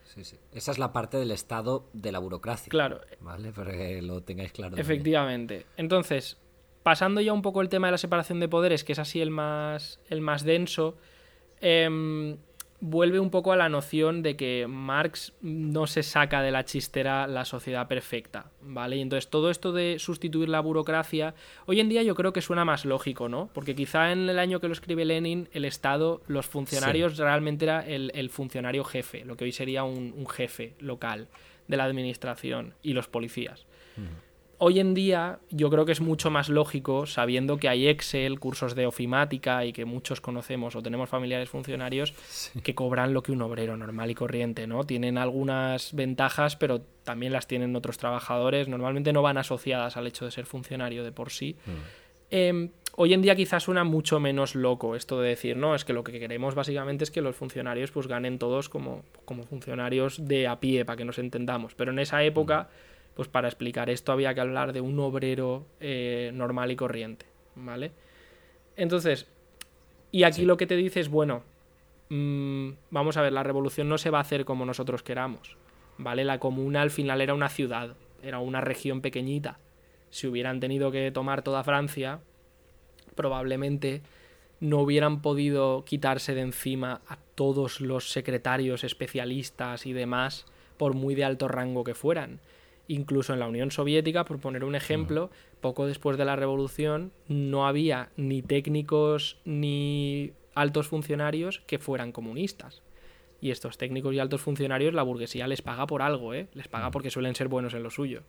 Sí, sí. Esa es la parte del estado de la burocracia. Claro. ¿Vale? Para que lo tengáis claro. Efectivamente. Entonces, pasando ya un poco el tema de la separación de poderes, que es así el más, el más denso, eh, vuelve un poco a la noción de que Marx no se saca de la chistera la sociedad perfecta, ¿vale? Y entonces todo esto de sustituir la burocracia, hoy en día yo creo que suena más lógico, ¿no? Porque quizá en el año que lo escribe Lenin, el Estado, los funcionarios realmente era el, funcionario jefe, lo que hoy sería un, jefe local de la administración y los policías hoy en día yo creo que es mucho más lógico, sabiendo que hay Excel, cursos de ofimática y que muchos conocemos o tenemos familiares funcionarios que cobran lo que un obrero normal y corriente, ¿no? Tienen algunas ventajas, pero también las tienen otros trabajadores. Normalmente no van asociadas al hecho de ser funcionario de por sí. Mm. Em, hoy en día quizás suena mucho menos loco esto de decir, no, es que lo que queremos básicamente es que los funcionarios pues ganen todos como, como funcionarios de a pie, para que nos entendamos. Pero en esa época... Mm pues para explicar esto había que hablar de un obrero eh, normal y corriente, ¿vale? Entonces, y aquí lo que te dice es, bueno, mm, vamos a ver, la revolución no se va a hacer como nosotros queramos, ¿vale? La comuna al final era una ciudad, era una región pequeñita. Si hubieran tenido que tomar toda Francia, probablemente no hubieran podido quitarse de encima a todos los secretarios especialistas y demás, por muy de alto rango que fueran Incluso en la Unión Soviética, por poner un ejemplo, poco después de la revolución no había ni técnicos ni altos funcionarios que fueran comunistas. Y estos técnicos y altos funcionarios la burguesía les paga por algo, ¿eh? Les paga porque suelen ser buenos en lo suyo.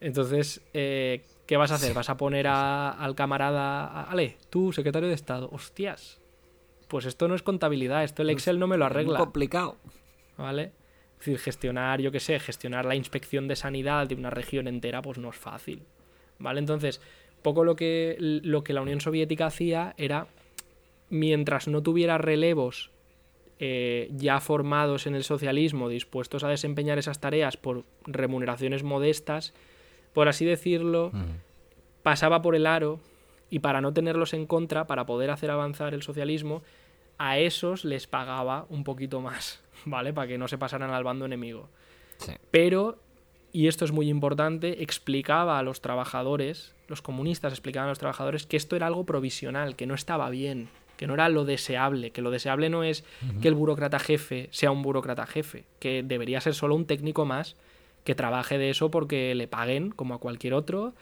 Entonces, eh, ¿qué vas a hacer? ¿Vas a poner al camarada... Ale, tú, secretario de Estado. Hostias. Pues esto no es contabilidad, esto el Excel no me lo arregla. Es complicado. ¿Vale? Es decir, gestionar, yo qué sé, gestionar la inspección de sanidad de una región entera, pues no es fácil. ¿Vale? Entonces, poco lo que, lo que la Unión Soviética hacía era, mientras no tuviera relevos eh, ya formados en el socialismo, dispuestos a desempeñar esas tareas por remuneraciones modestas, por así decirlo, pasaba por el aro y para no tenerlos en contra, para poder hacer avanzar el socialismo, a esos les pagaba un poquito más. ¿Vale? Para que no se pasaran al bando enemigo. Pero, y esto es muy importante, explicaba a los trabajadores, los comunistas explicaban a los trabajadores que esto era algo provisional, que no estaba bien, que no era lo deseable, que lo deseable no es que el burócrata jefe sea un burócrata jefe, que debería ser solo un técnico más que trabaje de eso porque le paguen como a cualquier otro,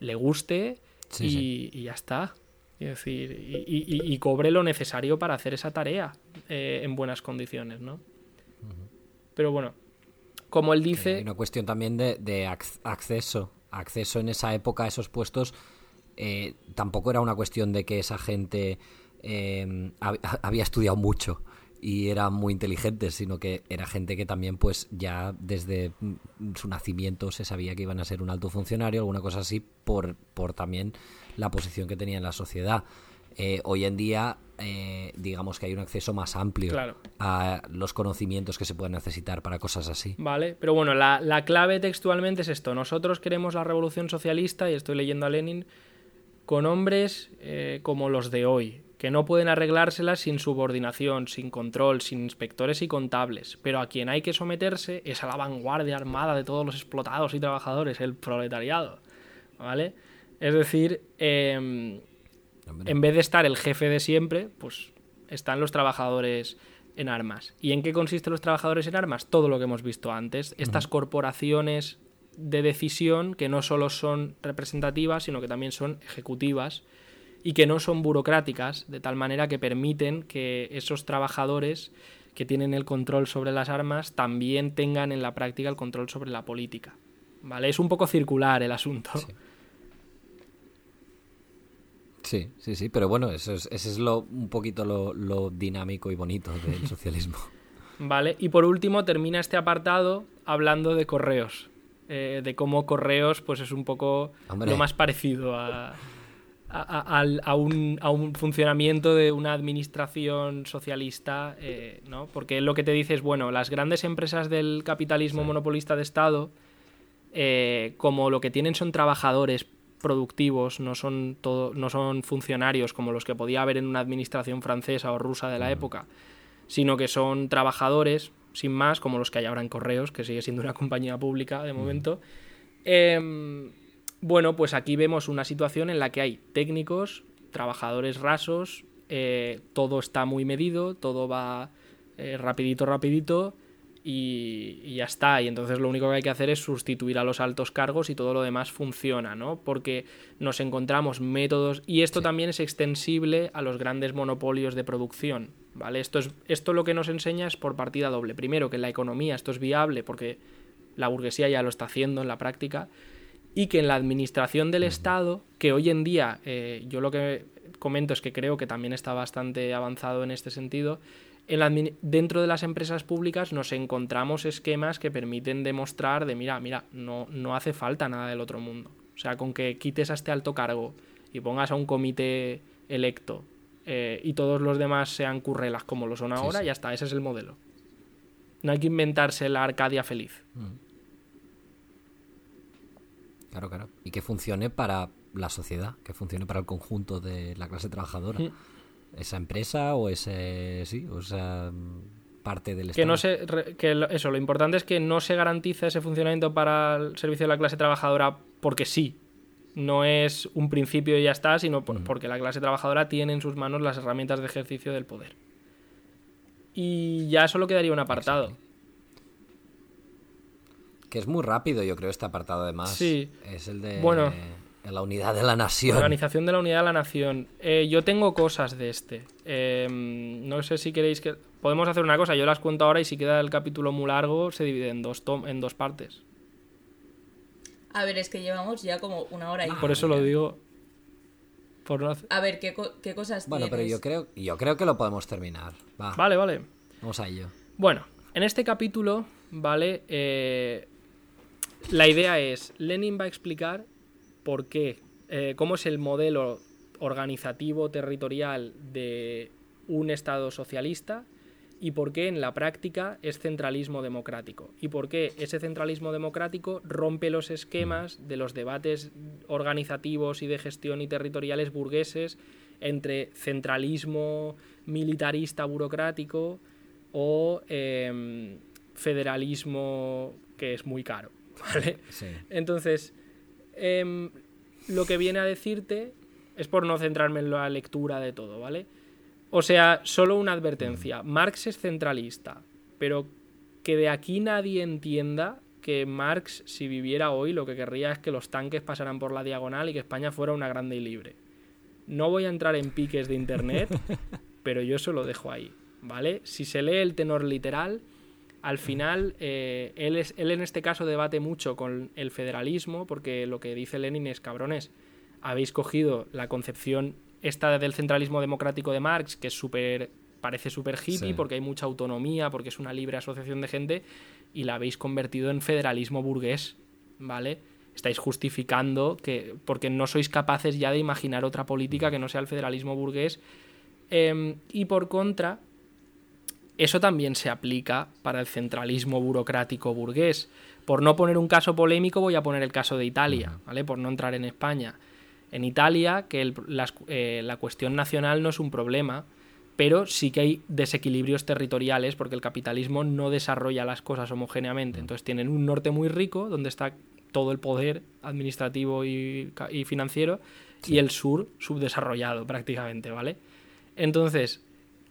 le guste y, y, ya está. Y decir, y, cobre lo necesario para hacer esa tarea eh, en buenas condiciones, ¿no? Pero bueno, como él dice... Hay una cuestión también de, acceso. Acceso en esa época a esos puestos eh, tampoco era una cuestión de que esa gente eh, había estudiado mucho y era muy inteligente, sino que era gente que también pues ya desde su nacimiento se sabía que iban a ser un alto funcionario, alguna cosa así, por, por también la posición que tenía en la sociedad. Eh, hoy en día, eh, digamos que hay un acceso más amplio a los conocimientos que se pueden necesitar para cosas así. Vale, pero bueno, la, la clave textualmente es esto. Nosotros queremos la revolución socialista, y estoy leyendo a Lenin, con hombres eh, como los de hoy, que no pueden arreglárselas sin subordinación, sin control, sin inspectores y contables, pero a quien hay que someterse es a la vanguardia armada de todos los explotados y trabajadores, el proletariado. ¿Vale? Es decir, en vez de estar el jefe de siempre, pues están los trabajadores en armas. ¿Y en qué consisten los trabajadores en armas? Todo lo que hemos visto antes. Estas corporaciones de decisión que no solo son representativas, sino que también son ejecutivas y que no son burocráticas, de tal manera que permiten que esos trabajadores que tienen el control sobre las armas también tengan en la práctica el control sobre la política. ¿Vale? Es un poco circular el asunto. Sí. Sí, sí, pero bueno, eso es, ese es lo, un poquito lo, dinámico y bonito del *laughs* socialismo. Vale, y por último termina este apartado hablando de correos, eh, de cómo correos pues es un poco lo más parecido a, a, un, a, un, funcionamiento de una administración socialista, eh, ¿no? Porque lo que te dice es, bueno, las grandes empresas del capitalismo monopolista de Estado, eh, como lo que tienen son trabajadores productivos, no son, todo, no son funcionarios como los que podía haber en una administración francesa o rusa de la época, sino que son trabajadores, sin más, como los que hay ahora en Correos, que sigue siendo una *laughs* compañía pública de momento. Eh, bueno, pues aquí vemos una situación en la que hay técnicos, trabajadores rasos, eh, todo está muy medido, todo va eh, rapidito, rapidito y, ya está. Y entonces lo único que hay que hacer es sustituir a los altos cargos y todo lo demás funciona, ¿no? Porque nos encontramos métodos y esto también es extensible a los grandes monopolios de producción, ¿vale? Esto, es, esto lo que nos enseña es por partida doble. Primero, que en la economía esto es viable porque la burguesía ya lo está haciendo en la práctica y que en la administración del Estado, que hoy en día eh, yo lo que comento es que creo que también está bastante avanzado en este sentido, en dentro de las empresas públicas nos encontramos esquemas que permiten demostrar de, mira, mira, no, no hace falta nada del otro mundo. O sea, con que quites a este alto cargo y pongas a un comité electo eh, y todos los demás sean currelas como lo son ahora, ya está, ese es el modelo. No hay que inventarse la Arcadia feliz. Mm. Claro, claro. Y que funcione para la sociedad, que funcione para el conjunto de la clase trabajadora. Mm. Esa empresa o ese, sí, o esa parte del que Estado. No se, que eso, lo importante es que no se garantice ese funcionamiento para el servicio de la clase trabajadora porque sí. No es un principio y ya está, sino porque la clase trabajadora tiene en sus manos las herramientas de ejercicio del poder. Y ya solo quedaría un apartado que es muy rápido, yo creo, este apartado además. Sí. Es el de bueno, la unidad de la nación. Organización de la unidad de la nación. Eh, yo tengo cosas de este. Eh, no sé si queréis que... Podemos hacer una cosa, yo las cuento ahora y si queda el capítulo muy largo se divide en dos, en dos partes. A ver, es que llevamos ya como una hora y Por eso lo digo. A ver, ¿qué, qué cosas Bueno, pero yo creo, yo creo que lo podemos terminar. Vale, vale. Vamos a ello. Bueno, en este capítulo, ¿vale? Eh, la idea es, Lenin va a explicar por qué, eh, cómo es el modelo organizativo territorial de un Estado socialista y por qué en la práctica es centralismo democrático y por qué ese centralismo democrático rompe los esquemas de los debates organizativos y de gestión y territoriales burgueses entre centralismo militarista burocrático o em, federalismo que es muy caro. *laughs* ¿vale? Entonces, em, lo que viene a decirte es por no centrarme en la lectura de todo, ¿vale? O sea, solo una advertencia. Marx es centralista, pero que de aquí nadie entienda que Marx, si viviera hoy, lo que querría es que los tanques pasaran por la diagonal y que España fuera una grande y libre. No voy a entrar en piques de internet, *laughs* pero yo eso lo dejo ahí, ¿vale? Si se lee el tenor literal, al final eh, él, es, él en este caso debate mucho con el federalismo, porque lo que dice Lenin es, cabrones, habéis cogido la concepción esta del centralismo democrático de Marx, que es súper parece súper hippie porque hay mucha autonomía, porque es una libre asociación de gente, y la habéis convertido en federalismo burgués, ¿vale? Estáis justificando que, porque no sois capaces ya de imaginar otra política que no sea el federalismo burgués. Em, y por contra, eso también se aplica para el centralismo burocrático burgués. Por no poner un caso polémico, voy a poner el caso de Italia, ¿vale? Por no entrar en España. En Italia, que eh, la cuestión nacional no es un problema, pero sí que hay desequilibrios territoriales porque el capitalismo no desarrolla las cosas homogéneamente. Entonces tienen un norte muy rico, donde está todo el poder administrativo y, financiero, y el sur subdesarrollado prácticamente, ¿vale? Entonces,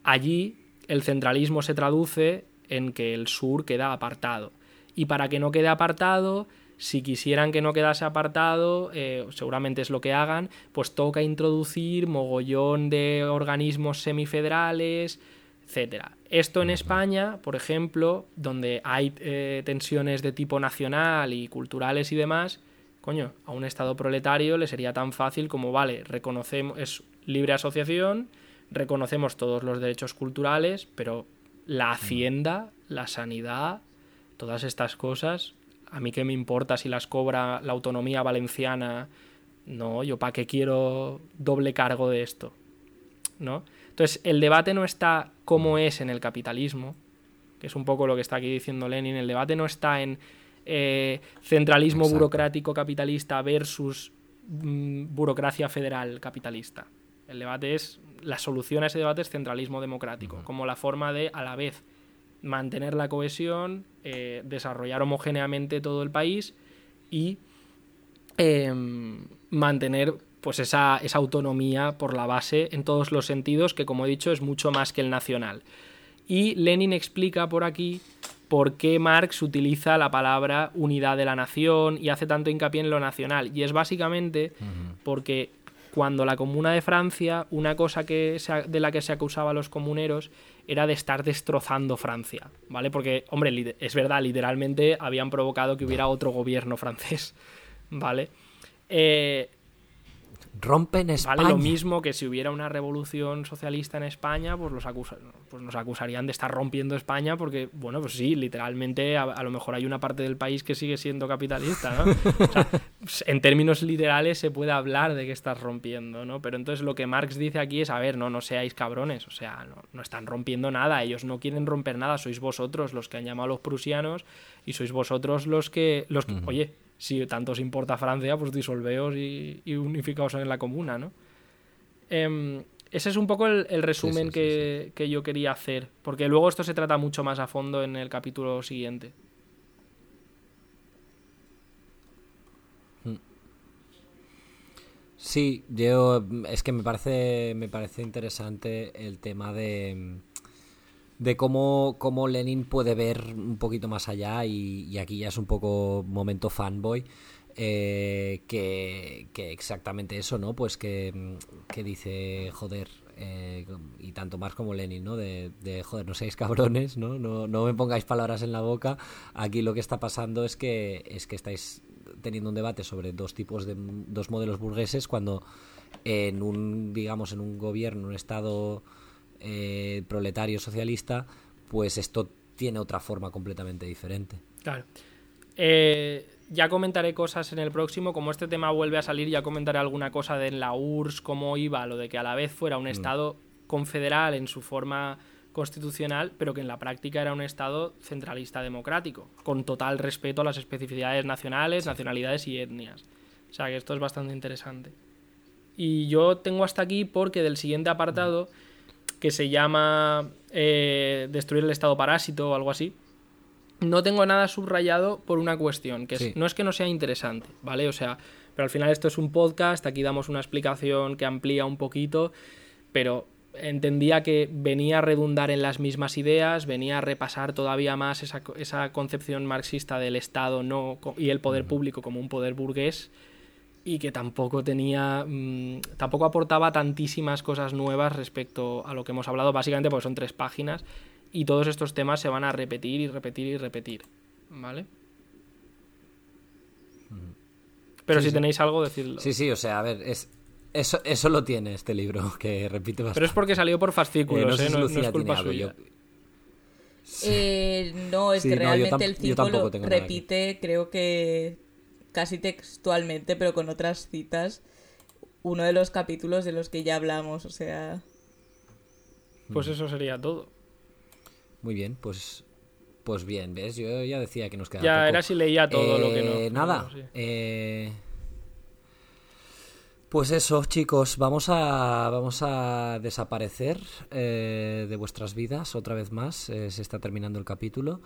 allí el centralismo se traduce en que el sur queda apartado. Y para que no quede apartado, si quisieran que no quedase apartado, eh, seguramente es lo que hagan, pues toca introducir mogollón de organismos semifederales, etc. Esto en España, por ejemplo, donde hay eh, tensiones de tipo nacional y culturales y demás, coño, a un Estado proletario le sería tan fácil como, vale, reconocemos, es libre asociación, reconocemos todos los derechos culturales, pero la hacienda, la sanidad, todas estas cosas a mí qué me importa si las cobra la autonomía valenciana, no, yo para qué quiero doble cargo de esto, ¿no? Entonces, el debate no está como es en el capitalismo, que es un poco lo que está aquí diciendo Lenin, el debate no está en eh, centralismo burocrático capitalista versus mm, burocracia federal capitalista. El debate es, la solución a ese debate es centralismo democrático, como la forma de, a la vez, mantener la cohesión, eh, desarrollar homogéneamente todo el país y em, mantener pues esa, esa, autonomía por la base en todos los sentidos, que como he dicho es mucho más que el nacional. Y Lenin explica por aquí por qué Marx utiliza la palabra unidad de la nación y hace tanto hincapié en lo nacional. Y es básicamente porque cuando la Comuna de Francia, una cosa que de la que se acusaba a los comuneros era de estar destrozando Francia, ¿vale? Porque, hombre, es verdad, literalmente habían provocado que hubiera otro gobierno francés, *laughs* ¿vale? Eh, rompen España. Vale lo mismo que si hubiera una revolución socialista en España, pues, los pues nos acusarían de estar rompiendo España porque, bueno, pues sí, literalmente a, lo mejor hay una parte del país que sigue siendo capitalista, ¿no? O sea, *laughs* en términos literales se puede hablar de que estás rompiendo, ¿no? Pero entonces lo que Marx dice aquí es, a ver, no, no seáis cabrones, o sea, no, no están rompiendo nada, ellos no quieren romper nada, sois vosotros los que han llamado a los prusianos y sois vosotros los que, los que, oye, si tanto os importa Francia, pues disolveos y, unificaos en la comuna, ¿no? Em, ese es un poco el, resumen que, yo quería hacer, porque luego esto se trata mucho más a fondo en el capítulo siguiente. Hmm. Sí, yo es que me parece me parece interesante el tema de de cómo, cómo, Lenin puede ver un poquito más allá y, aquí ya es un poco momento fanboy. Eh, que, exactamente eso, ¿no? Pues que, dice, joder, eh, y tanto más como Lenin, ¿no? De, joder, no seáis cabrones, ¿no? ¿no? No me pongáis palabras en la boca. Aquí lo que está pasando es que, es que estáis teniendo un debate sobre dos tipos de dos modelos burgueses cuando en un, digamos, en un gobierno, un estado eh, proletario socialista, pues esto tiene otra forma completamente diferente. Claro. Eh, ya comentaré cosas en el próximo, como este tema vuelve a salir, ya comentaré alguna cosa de la URSS, cómo iba, lo de que a la vez fuera un mm. Estado confederal en su forma constitucional, pero que en la práctica era un Estado centralista democrático, con total respeto a las especificidades nacionales, nacionalidades y etnias. O sea que esto es bastante interesante. Y yo tengo hasta aquí porque del siguiente apartado que se llama eh, Destruir el Estado Parásito o algo así, no tengo nada subrayado por una cuestión, que no es que no sea interesante, ¿vale? O sea, pero al final esto es un podcast, aquí damos una explicación que amplía un poquito, pero entendía que venía a redundar en las mismas ideas, venía a repasar todavía más esa, esa concepción marxista del Estado no, y el poder público como un poder burgués y que tampoco tenía, mm, tampoco aportaba tantísimas cosas nuevas respecto a lo que hemos hablado, básicamente porque son tres páginas y todos estos temas se van a repetir y repetir y repetir, ¿vale? Pero Sí, si sí. tenéis algo, decidlo. Sí, sí, o sea, a ver, es, eso, eso lo tiene este libro, *laughs* que repite bastante. Pero es porque salió por Eh, fascículos, no sé ¿eh? si No, no Lucía es culpa tiene algo, suya. yo- Eh, no, es Sí, que no, realmente tam- el yo tampoco círculo repite, creo que casi textualmente, pero con otras citas, uno de los capítulos de los que ya hablamos, o sea... Pues eso sería todo. Muy bien, pues pues bien, ¿ves? Yo ya decía que nos quedaba Ya poco. era si leía todo lo que no. Eh, Nada, sí. eh, pues eso, chicos, vamos a vamos a desaparecer eh, de vuestras vidas otra vez más. eh, se está terminando el capítulo.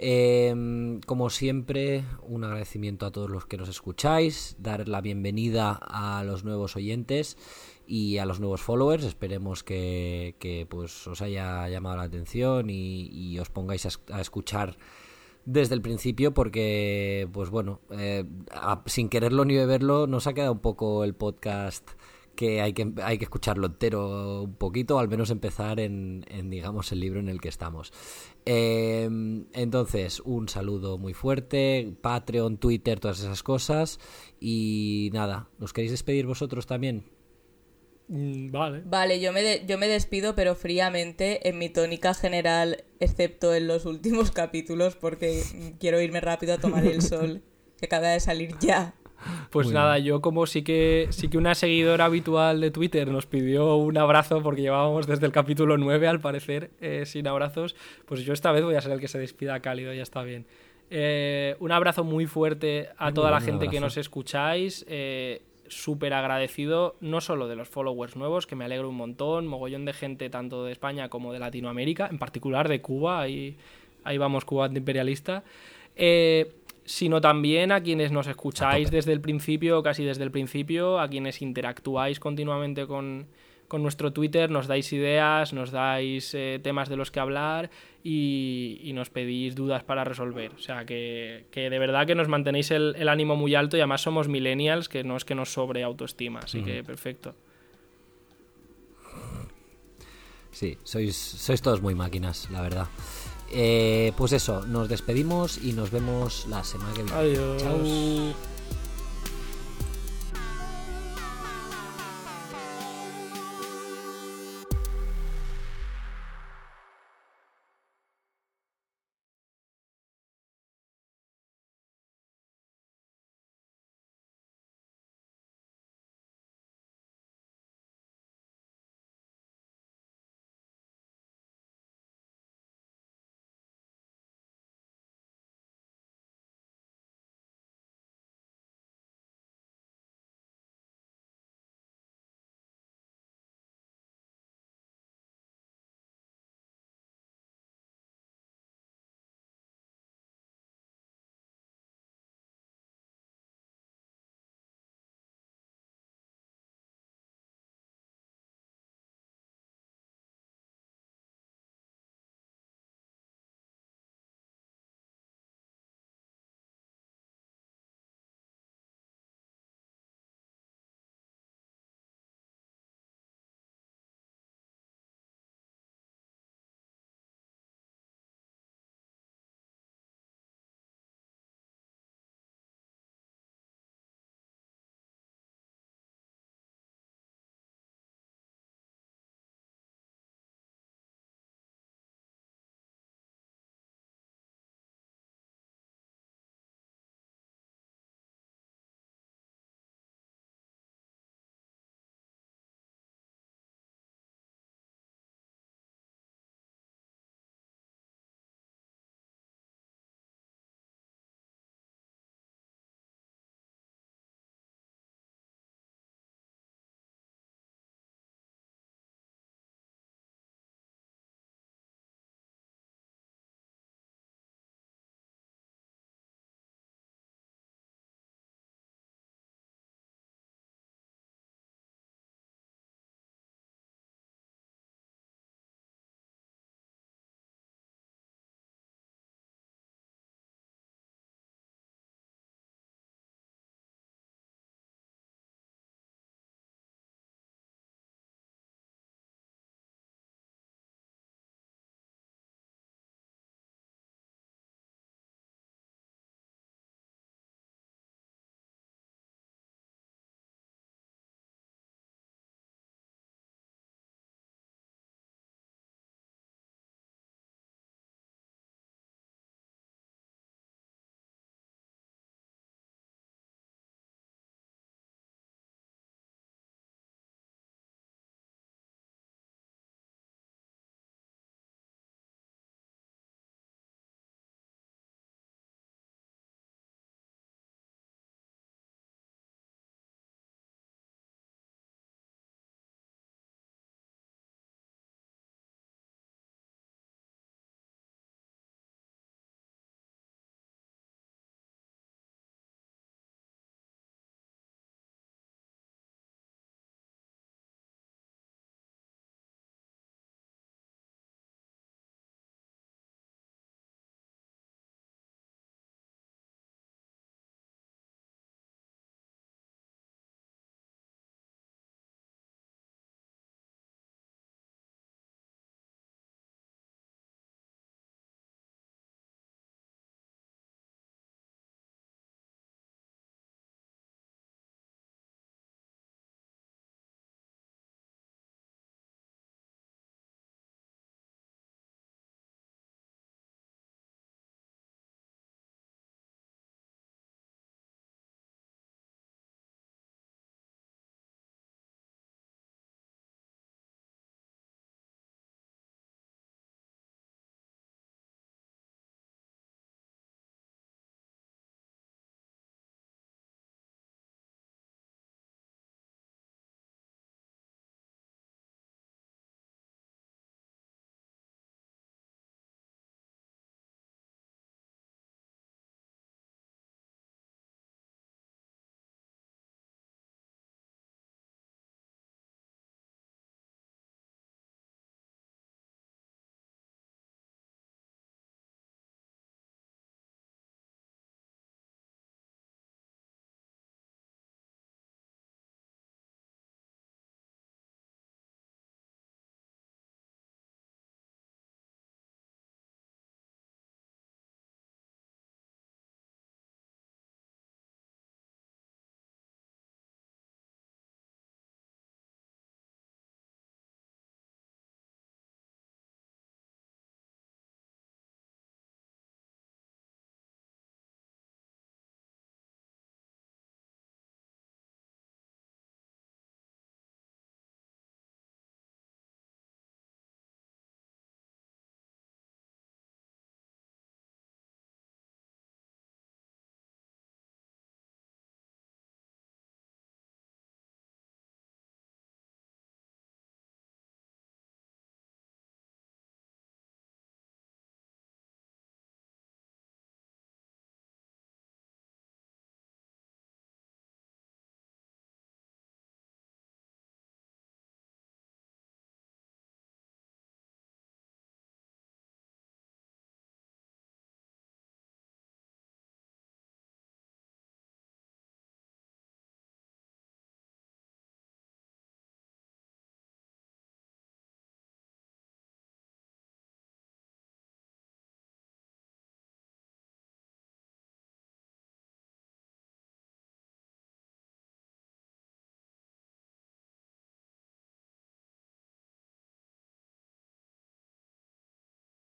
Eh, como siempre, un agradecimiento a todos los que nos escucháis, dar la bienvenida a los nuevos oyentes y a los nuevos followers. Esperemos que, pues os haya llamado la atención y, os pongáis a, es- a escuchar desde el principio porque, pues bueno, eh, sin quererlo ni beberlo, nos ha quedado un poco el podcast que hay que, hay que escucharlo entero un poquito, al menos empezar en, en, digamos, el libro en el que estamos. Eh, entonces, un saludo muy fuerte, Patreon, Twitter, todas esas cosas. Y nada, ¿nos queréis despedir vosotros también? Mm, Vale. Vale, yo me, de- yo me despido, pero fríamente, en mi tónica general, excepto en los últimos *laughs* capítulos, porque quiero irme rápido a tomar el sol, que acaba de salir ya. Pues Muy nada, yo como sí que sí que una seguidora habitual de Twitter nos pidió un abrazo porque llevábamos desde el capítulo 9 al parecer eh, sin abrazos, pues yo esta vez voy a ser el que se despida cálido, ya está bien. Eh, un abrazo muy fuerte a Muy toda la gente que nos escucháis, eh, súper agradecido no solo de los followers nuevos, que me alegro un montón, mogollón de gente tanto de España como de Latinoamérica, en particular de Cuba, ahí, ahí vamos, Cuba antiimperialista. Eh, sino también a quienes nos escucháis desde el principio, casi desde el principio, a quienes interactuáis continuamente con, con nuestro Twitter, nos dais ideas, nos dais eh, temas de los que hablar y, y nos pedís dudas para resolver. O sea, que, que de verdad que nos mantenéis el, el ánimo muy alto y además somos millennials, que no es que nos sobre autoestima, así que perfecto. Sí, sois, sois todos muy máquinas, la verdad. Eh, pues eso, nos despedimos y nos vemos la semana que viene. Adiós. Chao.